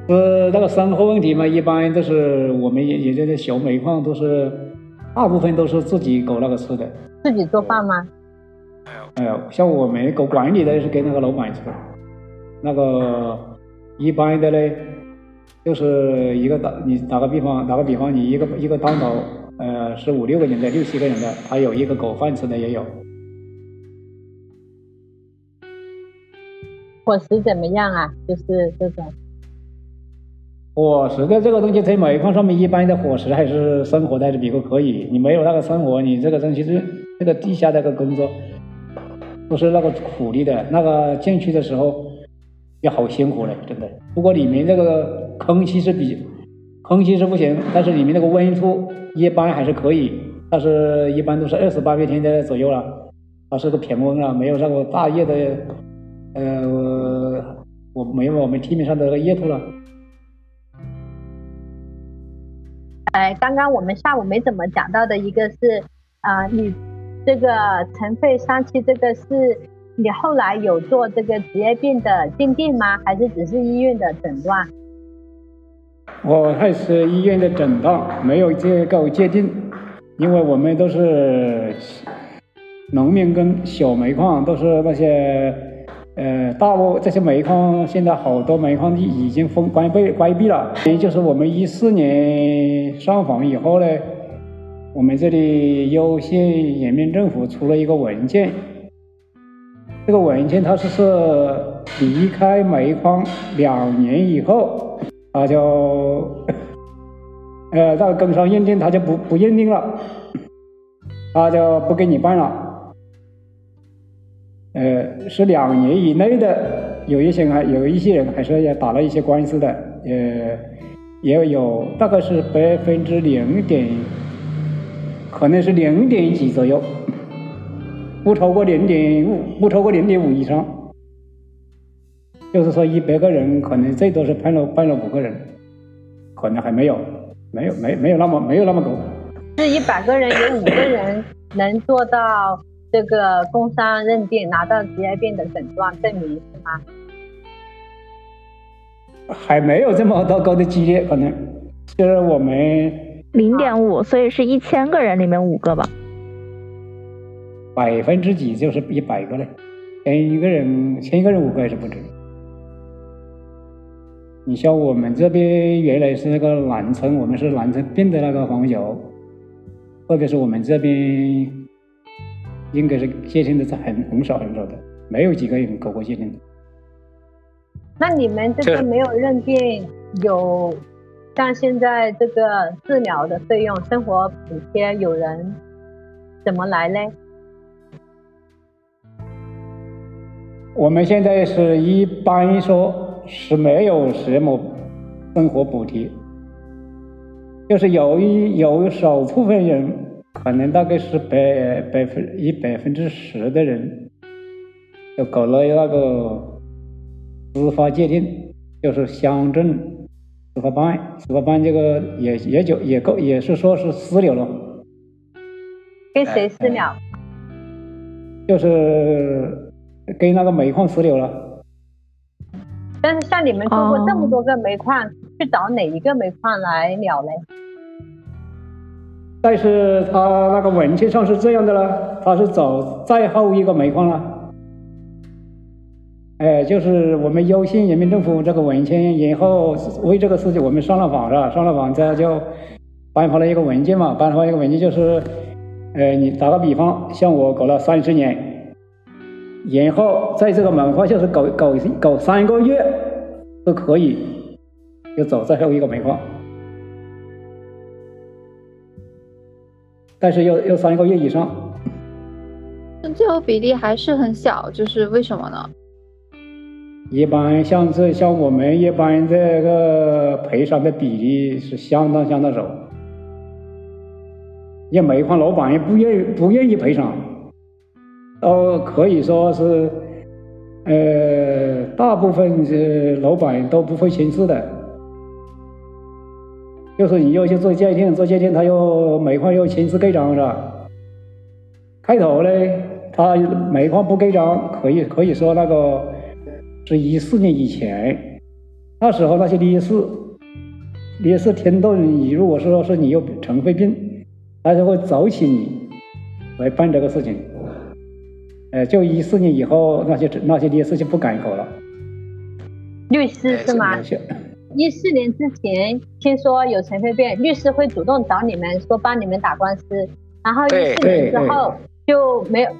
呃，那个生活问题嘛，一般都是我们也也就是小煤矿，都是大部分都是自己搞那个吃的。自己做饭吗？哎呀，像我们搞管理的是给那个老板吃，那个一般的嘞，就是一个打你打个比方，打个比方，你一个一个当头，呃，是五六个人的，六七个人的，还有一个狗饭吃的也有。伙食怎么样啊？就是这种。伙食的这个东西，在煤矿上面，一般的伙食还是生活的还是比较可以。你没有那个生活，你这个东西是这个地下那个工作。都是那个苦力的，那个进去的时候也好辛苦嘞，真的。不过里面那个空气是比空气是不行，但是里面那个温度一般还是可以，但是一般都是二十八天的左右了。它是个平温了，没有那个大叶的，呃，我没有我们地面上的那个叶土了。哎，刚刚我们下午没怎么讲到的一个是，啊，你这个尘肺三期这个是你后来有做这个职业病的鉴定吗？还是只是医院的诊断？我还是医院的诊断，没有这个鉴定，因为我们都是农民跟小煤矿，都是那些呃大部这些煤矿，现在好多煤矿已经封关闭关闭了。也就是我们一四年上访以后呢，我们这里攸县人民政府出了一个文件，这个文件它是是离开煤矿两年以后。他就，呃，到工商认定他就不不认定了，他就不给你办了。呃，是两年以内的，有一些还有一些人还是要打了一些官司的，呃，也有大概是百分之零点，可能是零点几左右，不超过零点五，不超过零点五以上。就是说，一百个人可能最多是判了判了五个人，可能还没有，没有没没有那么没有那么多。是一百个人有五个人能做到这个工伤认定，拿到职业病的诊断证明是吗？还没有这么多高的几率，可能就是我们零点五，所以是一千个人里面五个吧。百分之几就是一百个嘞，千一个人千一个人五个还是不止。你像我们这边原来是那个南村，我们是南村病的那个黄油，特别是我们这边应该是界定的是很很少很少的，没有几个人搞过界定的。那你们这边没有认定有像现在这个治疗的费用、生活补贴，有人怎么来呢？我们现在是一般说。是没有什么生活补贴，就是有一有少部分人，可能大概是百百分一百分之十的人，就搞了那个司法鉴定，就是乡镇司法办，司法办这个也也就也够，也是说是私了了。跟谁私了？就是跟那个煤矿私了了。但是像你们做过这么多个煤矿，去找哪一个煤矿来了嘞？但是他那个文件上是这样的了，他是找再后一个煤矿了。哎，就是我们攸县人民政府这个文件，然后为这个事情我们上了访是吧？上了访，这就颁发了一个文件嘛，颁发一个文件就是，呃，你打个比方，像我搞了三十年。然后在这个煤矿就是搞搞搞三个月都可以，就走最后一个煤矿，但是要要三个月以上。那最后比例还是很小，就是为什么呢？一般像这像我们一般这个赔偿的比例是相当相当少，因为煤矿老板也不愿意不愿意赔偿。都可以说是，呃，大部分是老板都不会签字的，就是你要去做鉴定，做鉴定他要煤矿要签字盖章是吧？开头呢，他煤矿不盖章，可以可以说那个是一四年以前，那时候那些烈士，烈士听到你如果说是你有尘肺病，他就会找起你来办这个事情。呃，就一四年以后，那些那些律师就不敢搞了。律师是吗？一四年之前听说有尘肺病，律师会主动找你们说帮你们打官司，然后一四年之后就没有，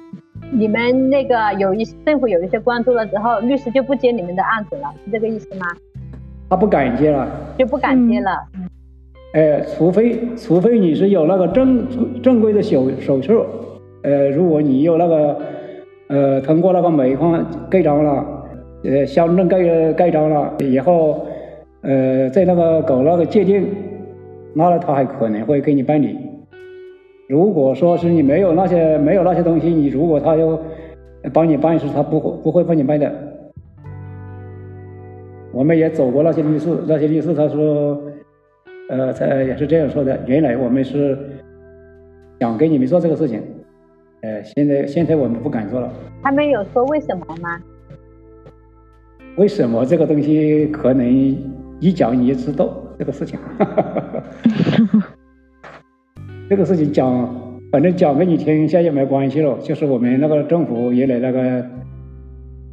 你们那个有一政府有一些关注了之后，律师就不接你们的案子了，是这个意思吗？他不敢接了，就不敢接了。哎，除非除非你是有那个正正规的手手续，呃，如果你有那个。呃，通过那个煤矿盖章了，呃，乡镇盖盖章了以后，呃，在那个搞那个鉴定，那他还可能会给你办理。如果说是你没有那些没有那些东西，你如果他要帮你办事，他不会不会帮你办的。我们也走过那些律师，那些律师他说，呃，他也是这样说的。原来我们是想给你们做这个事情，呃，现在现在我们不敢做了。他们有说为什么吗？为什么这个东西可能一讲你也知道这个事情？这个事情讲，反正讲给你听一，下也没关系了。就是我们那个政府原来那个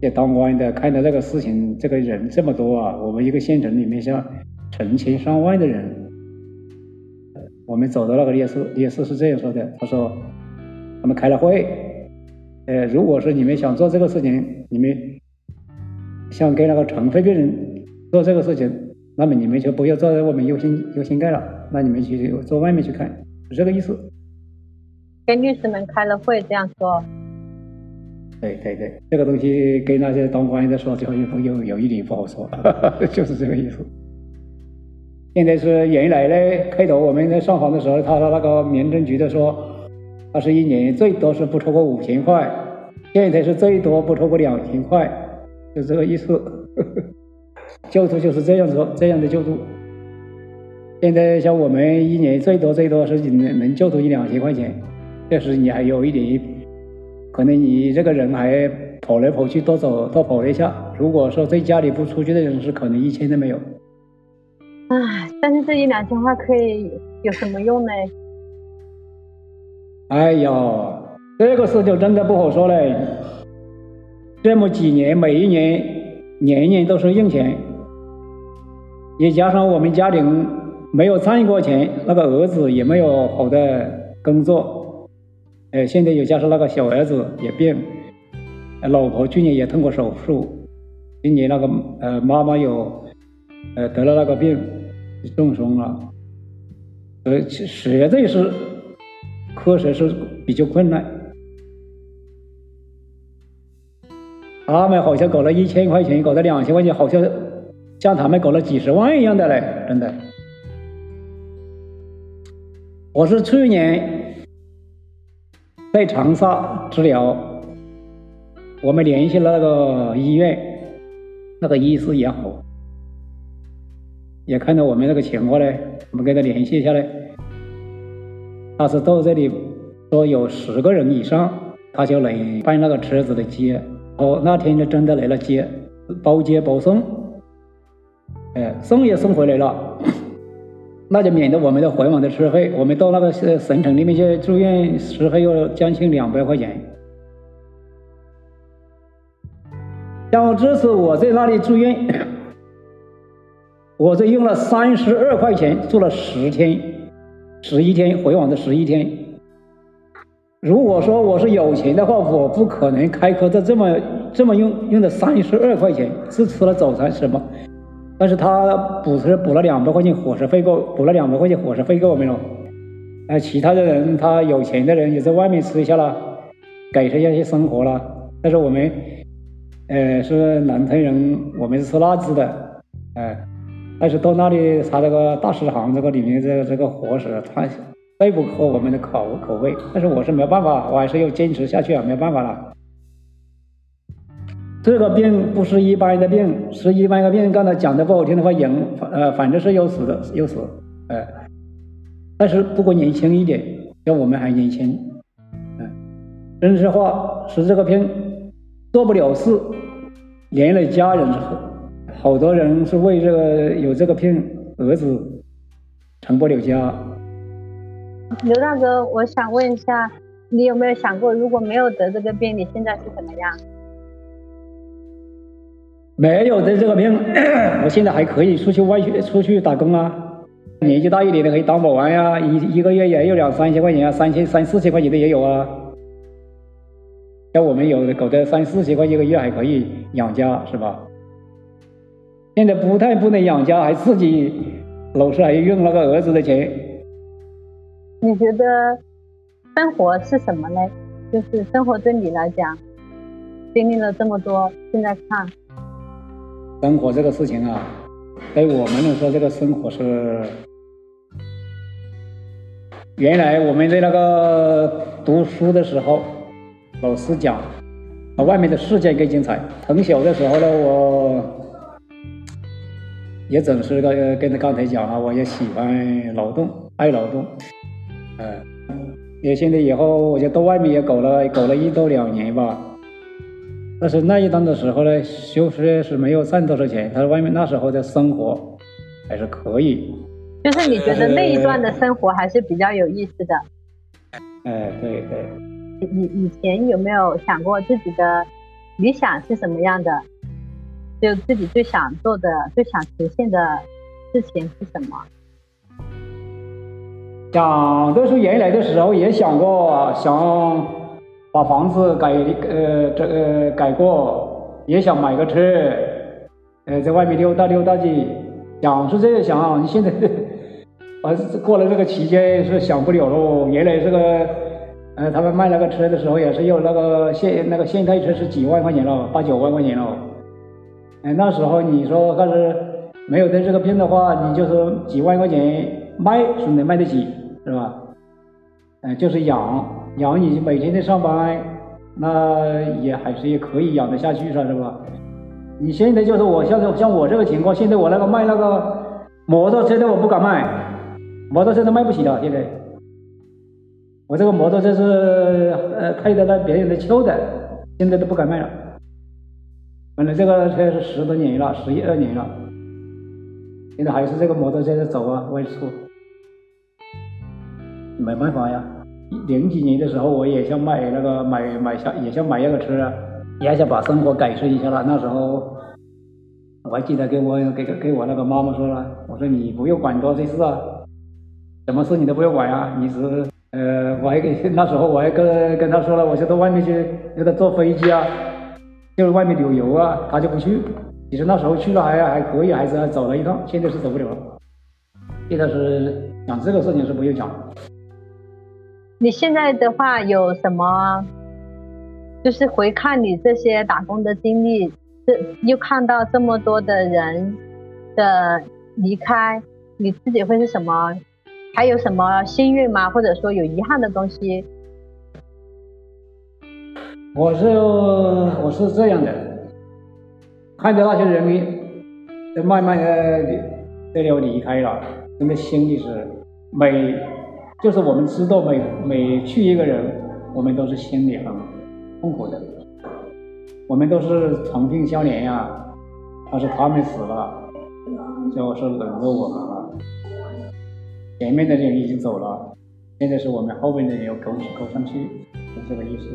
也当官的，看到这个事情，这个人这么多啊，我们一个县城里面像成千上万的人，我们走到那个烈士，烈士是这样说的，他说他们开了会，呃，如果说你们想做这个事情，你们。想给那个尘肺病人做这个事情，那么你们就不要坐在我们优先优先盖了，那你们去坐外面去看，是这个意思。跟律师们开了会这样说。对对对，这个东西跟那些当官的说，就有有有一点不好说，就是这个意思。现在是原来呢，开头我们在上访的时候，他说那个民政局的说，他是一年最多是不超过五千块，现在是最多不超过两千块。就这个意思，救 助就是这样子，这样的救助。现在像我们一年最多最多是能能救出一两千块钱，这是你还有一点，可能你这个人还跑来跑去多走多跑了一下。如果说在家里不出去的人是可能一千都没有。唉，但是这一两千块可以有什么用呢？哎呀，这个事就真的不好说嘞。这么几年，每一年年年都是用钱，也加上我们家庭没有赚过钱，那个儿子也没有好的工作，呃，现在又加上那个小儿子也病，老婆去年也动过手术，今年那个呃妈妈有呃得了那个病，中风了，呃，实在是确实是比较困难。他们好像搞了一千块钱，搞了两千块钱，好像像他们搞了几十万一样的嘞，真的。我是去年在长沙治疗，我们联系了那个医院，那个医师也好，也看到我们那个情况嘞，我们跟他联系一下嘞。他是到这里说有十个人以上，他就能办那个车子的接。哦，那天就真的来了接，包接包送，哎，送也送回来了，那就免得我们的回往的车费。我们到那个省省城里面去住院，车费要将近两百块钱。像这次我在那里住院，我这用了三十二块钱住了十天，十一天回往的十一天。如果说我是有钱的话，我不可能开科的这么这么用用的三十二块钱，是吃了早餐什么？但是他补是补了两百块钱伙食费给补了两百块钱伙食费给我们了。哎，其他的人他有钱的人也在外面吃一下了，改善一下生活了。但是我们，呃，是南城人，我们是吃辣子的，哎，但是到那里他这个大食堂这个里面这这个伙食他。最不合我们的口口味，但是我是没办法，我还是要坚持下去啊，没办法了。这个病不是一般的病，是一般的病。刚才讲的不好听的话，人呃，反正是要死的，要死，哎。但是不过年轻一点，像我们还年轻，嗯，真实话是这个病做不了事，连累家人之后，好多人是为这个有这个病，儿子成不了家。刘大哥，我想问一下，你有没有想过，如果没有得这个病，你现在是怎么样？没有得这个病，我现在还可以出去外去出去打工啊。年纪大一点的可以当保安呀，一一个月也有两三千块钱啊，三千三四千块钱的也有啊。像我们有的搞的三四千块钱一个月还可以养家，是吧？现在不太不能养家，还自己老是还用那个儿子的钱。你觉得生活是什么呢？就是生活对你来讲，经历了这么多，现在看，生活这个事情啊，对我们来说，这个生活是原来我们在那个读书的时候，老师讲，外面的世界更精彩。从小的时候呢，我也总是个跟着刚才讲啊，我也喜欢劳动，爱劳动，嗯，也现在以后我就到外面也搞了，搞了一到两年吧。但是那一段的时候呢，确实是没有赚多少钱。他外面那时候的生活还是可以。就是你觉得那一段的生活还是比较有意思的。哎，对对。以以前有没有想过自己的理想是什么样的？就自己最想做的、最想实现的事情是什么？想都是原来的时候也想过，想。把房子改呃这个改过，也想买个车，呃在外面溜达溜达去，想是这样想啊。你现在，啊过了这个期间是想不了喽。原来这个，呃他们卖那个车的时候也是要那个现那个现代车是几万块钱了，八九万块钱了。哎那时候你说要是没有得这个病的话，你就是几万块钱卖是能卖得起，是吧？嗯就是养。养你每天的上班，那也还是也可以养得下去，是吧？你现在就是我像像我这个情况，现在我那个卖那个摩托车的我不敢卖，摩托车都卖不起了。现在我这个摩托车是呃开的那别人的旧的，现在都不敢卖了。本来这个车是十多年了，十一二年了，现在还是这个摩托车在走啊，外出，没办法呀。零几年的时候，我也想买那个买买下，也想买一个车，也想把生活改善一下了。那时候我还记得给我给给我那个妈妈说了，我说你不用管多少事啊，什么事你都不用管啊，你是呃，我还给 那时候我还跟跟他说了，我说到外面去，让他坐飞机啊，就是外面旅游啊，他就不去。其实那时候去了还还可以，还是走了一趟，现在是走不了了。现在是讲这个事情是不用讲。你现在的话有什么？就是回看你这些打工的经历，这又看到这么多的人的离开，你自己会是什么？还有什么幸运吗？或者说有遗憾的东西？我是我是这样的，看着那些人民都慢慢的都要离开了，真的心里是每。就是我们知道每每去一个人，我们都是心里很痛苦的。我们都是同病相怜呀，但是他们死了，就是冷落我们了。前面的人已经走了，现在是我们后面的人要勾勾上去，是这个意思。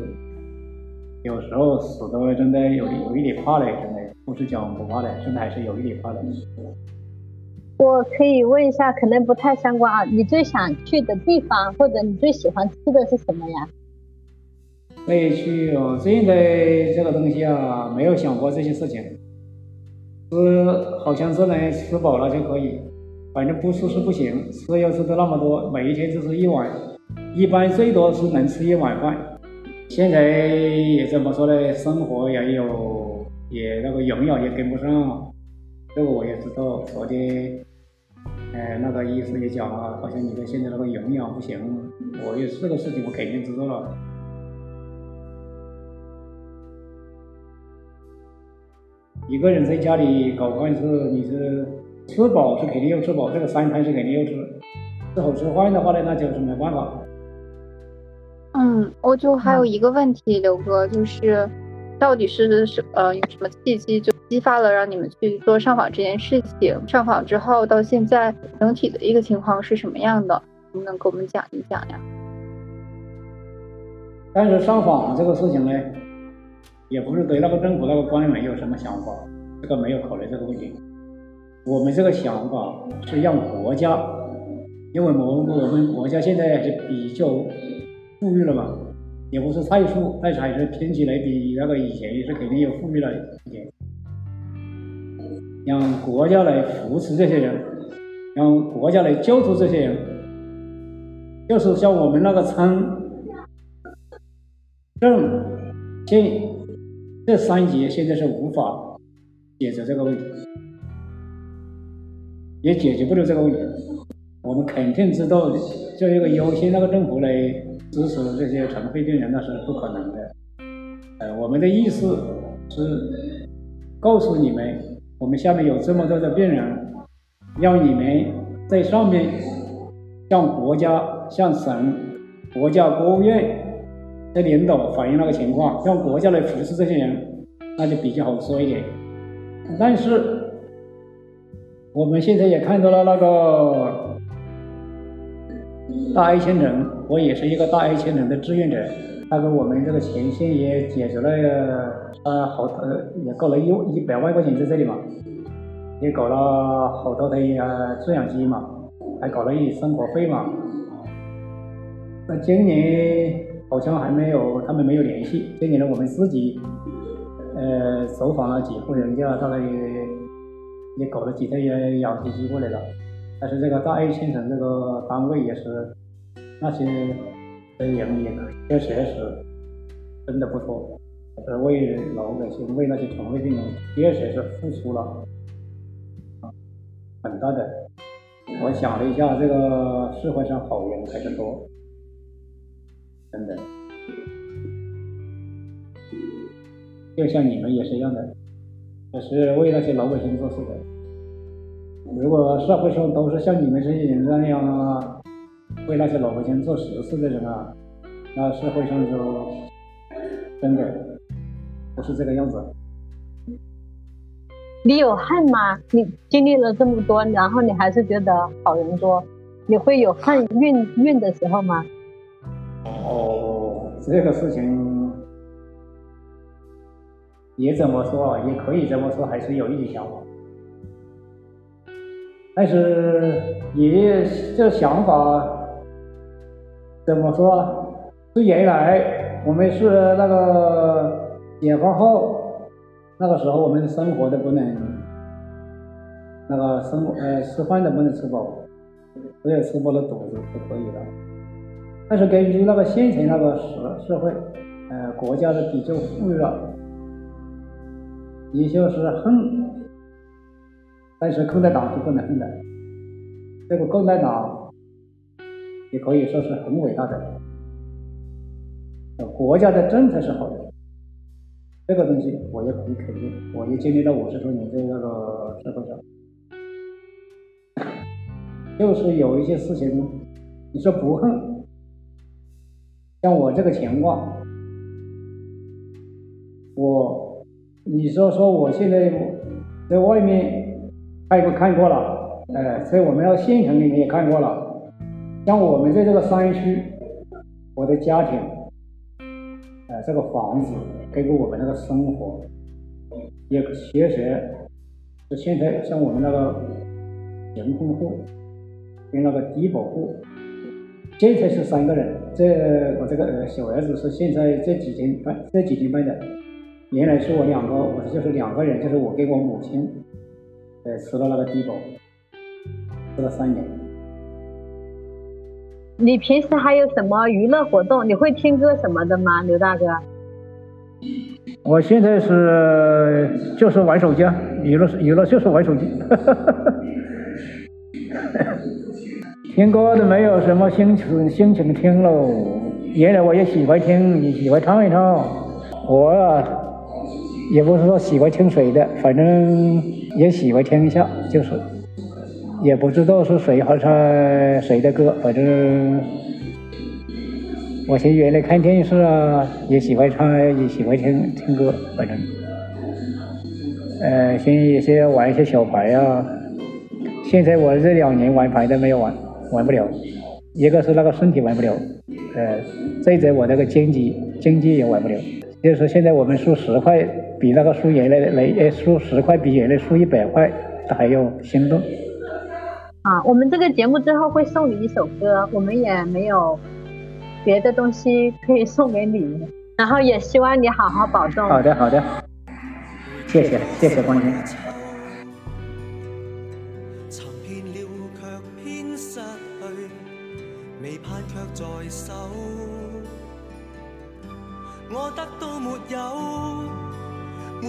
有时候死的真的有有一点怕嘞，真的不是讲不怕的，真的还是有一点怕的。我可以问一下，可能不太相关啊。你最想去的地方，或者你最喜欢吃的是什么呀？可以去哦，现在这个东西啊，没有想过这些事情。吃好像是能吃饱了就可以，反正不吃是不行。吃要吃的那么多，每一天就是一碗，一般最多是能吃一碗饭。现在也怎么说呢？生活也有，也那个营养也跟不上。这个我也知道，昨天，哎，那个医生也讲了，好像你的现在那个营养不行。我也这个事情我肯定知道了。一个人在家里搞饭是，你是吃饱是肯定要吃饱，这个三餐是肯定要吃。吃好吃坏的话呢，那就是没办法。嗯，我就还有一个问题，刘哥，就是到底是什呃有什么契机就？激发了让你们去做上访这件事情。上访之后到现在整体的一个情况是什么样的？能不能给我们讲一讲呀？但是上访这个事情呢，也不是对那个政府那个官员有什么想法，这个没有考虑这个问题。我们这个想法是让国家，因为我们我们国家现在还是比较富裕了嘛，也不是太富，但是还是听起来比那个以前也是肯定有富裕了一点。让国家来扶持这些人，让国家来救助这些人，就是像我们那个村、镇、县这三级，现在是无法解决这个问题，也解决不了这个问题。我们肯定知道，就就一个优先那个政府来支持这些尘肺病人，那是不可能的。呃，我们的意思是告诉你们，我们下面有这么多的病人，让你们在上面向国家、向省、国家国务院的领导反映那个情况，让国家来扶持这些人，那就比较好说一点。但是我们现在也看到了那个大爱千城，我也是一个大爱千城的志愿者。那个我们这个前线也解决了，呃，好呃，也搞了一一百万块钱在这里嘛，也搞了好多台呃制氧机嘛，还搞了一点生活费嘛。那今年好像还没有，他们没有联系。今年呢，我们自己呃走访了几户人家，大概也也搞了几台氧气机过来了。但是这个大 A 县城这个单位也是那些。人也确实是真的不错，是为老百姓、为那些肠胃病人，确实是付出了很大的。我想了一下，这个社会上好人还是多，真的。就像你们也是一样的，也是为那些老百姓做事的。如果社会上都是像你们这些人那样啊。为那些老百姓做实事的人啊，那社会上就真的不是这个样子。你有恨吗？你经历了这么多，然后你还是觉得好人多，你会有恨怨怨的时候吗？哦，这个事情也怎么说，也可以这么说，还是有一点想法。但是爷爷这想法。怎么说？是原来我们是那个解放后，那个时候我们生活的不能，那个生呃吃饭都不能吃饱，只有吃饱了肚子就可以了。但是根据那个现在那个社社会，呃国家的比较富裕了，也就是恨，但是共产党是不能恨的，这个共产党。也可以说是很伟大的，国家的政策是好的，这个东西我也可以肯定。我也经历了五十多年在那个社会上，就是有一些事情，你说不恨，像我这个情况，我你说说我现在在外面看过看过了，哎，在我们那个县城里面也看过了。像我们在这个山区，我的家庭，呃，这个房子给过我们那个生活，也确实就现在像我们那个贫困户跟那个低保户，现在是三个人。这我这个呃小儿子是现在这几天办这几天办的，原来是我两个，我就是两个人，就是我跟我母亲，呃，吃了那个低保，吃了三年。你平时还有什么娱乐活动？你会听歌什么的吗，刘大哥？我现在是就是玩手机啊，娱乐娱乐就是玩手机，听歌都没有什么心情心情听喽。原来我也喜欢听，也喜欢唱一唱。我啊，也不是说喜欢听谁的，反正也喜欢听一下，就是。也不知道是谁还唱谁的歌，反正我前原来看电视啊，也喜欢唱，也喜欢听听歌，反正，呃，现在有些玩一些小牌啊。现在我这两年玩牌都没有玩，玩不了。一个是那个身体玩不了，呃，再者我那个经济经济也玩不了。就是现在我们输十块，比那个输原来来输十块比原来输一百块，还要心动。啊，我们这个节目最后会送你一首歌，我们也没有别的东西可以送给你，然后也希望你好好保重。好的，好的，谢谢，谢谢关心。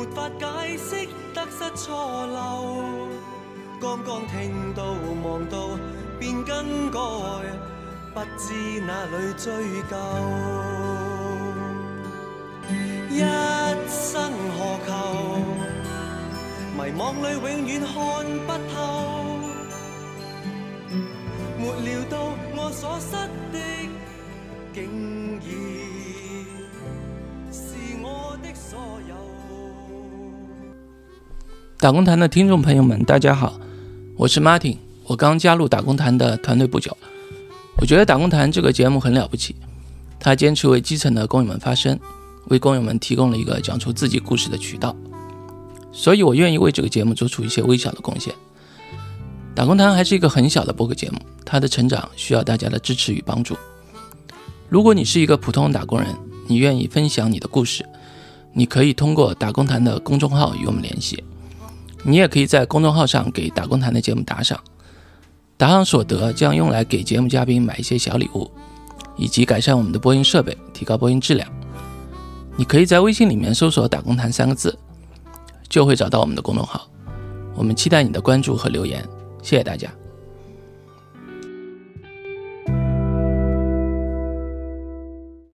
没法解释得失错漏。刚刚听到望到便更改，不知哪里追究。一生何求？迷惘里永远看不透。没料到我所失的，竟已是我的所有。打工谈的听众朋友们，大家好，我是 Martin，我刚加入打工谈的团队不久。我觉得打工谈这个节目很了不起，他坚持为基层的工友们发声，为工友们提供了一个讲出自己故事的渠道，所以我愿意为这个节目做出一些微小的贡献。打工谈还是一个很小的播客节目，它的成长需要大家的支持与帮助。如果你是一个普通打工人，你愿意分享你的故事，你可以通过打工谈的公众号与我们联系。你也可以在公众号上给打工谈的节目打赏，打赏所得将用来给节目嘉宾买一些小礼物，以及改善我们的播音设备，提高播音质量。你可以在微信里面搜索“打工谈”三个字，就会找到我们的公众号。我们期待你的关注和留言，谢谢大家。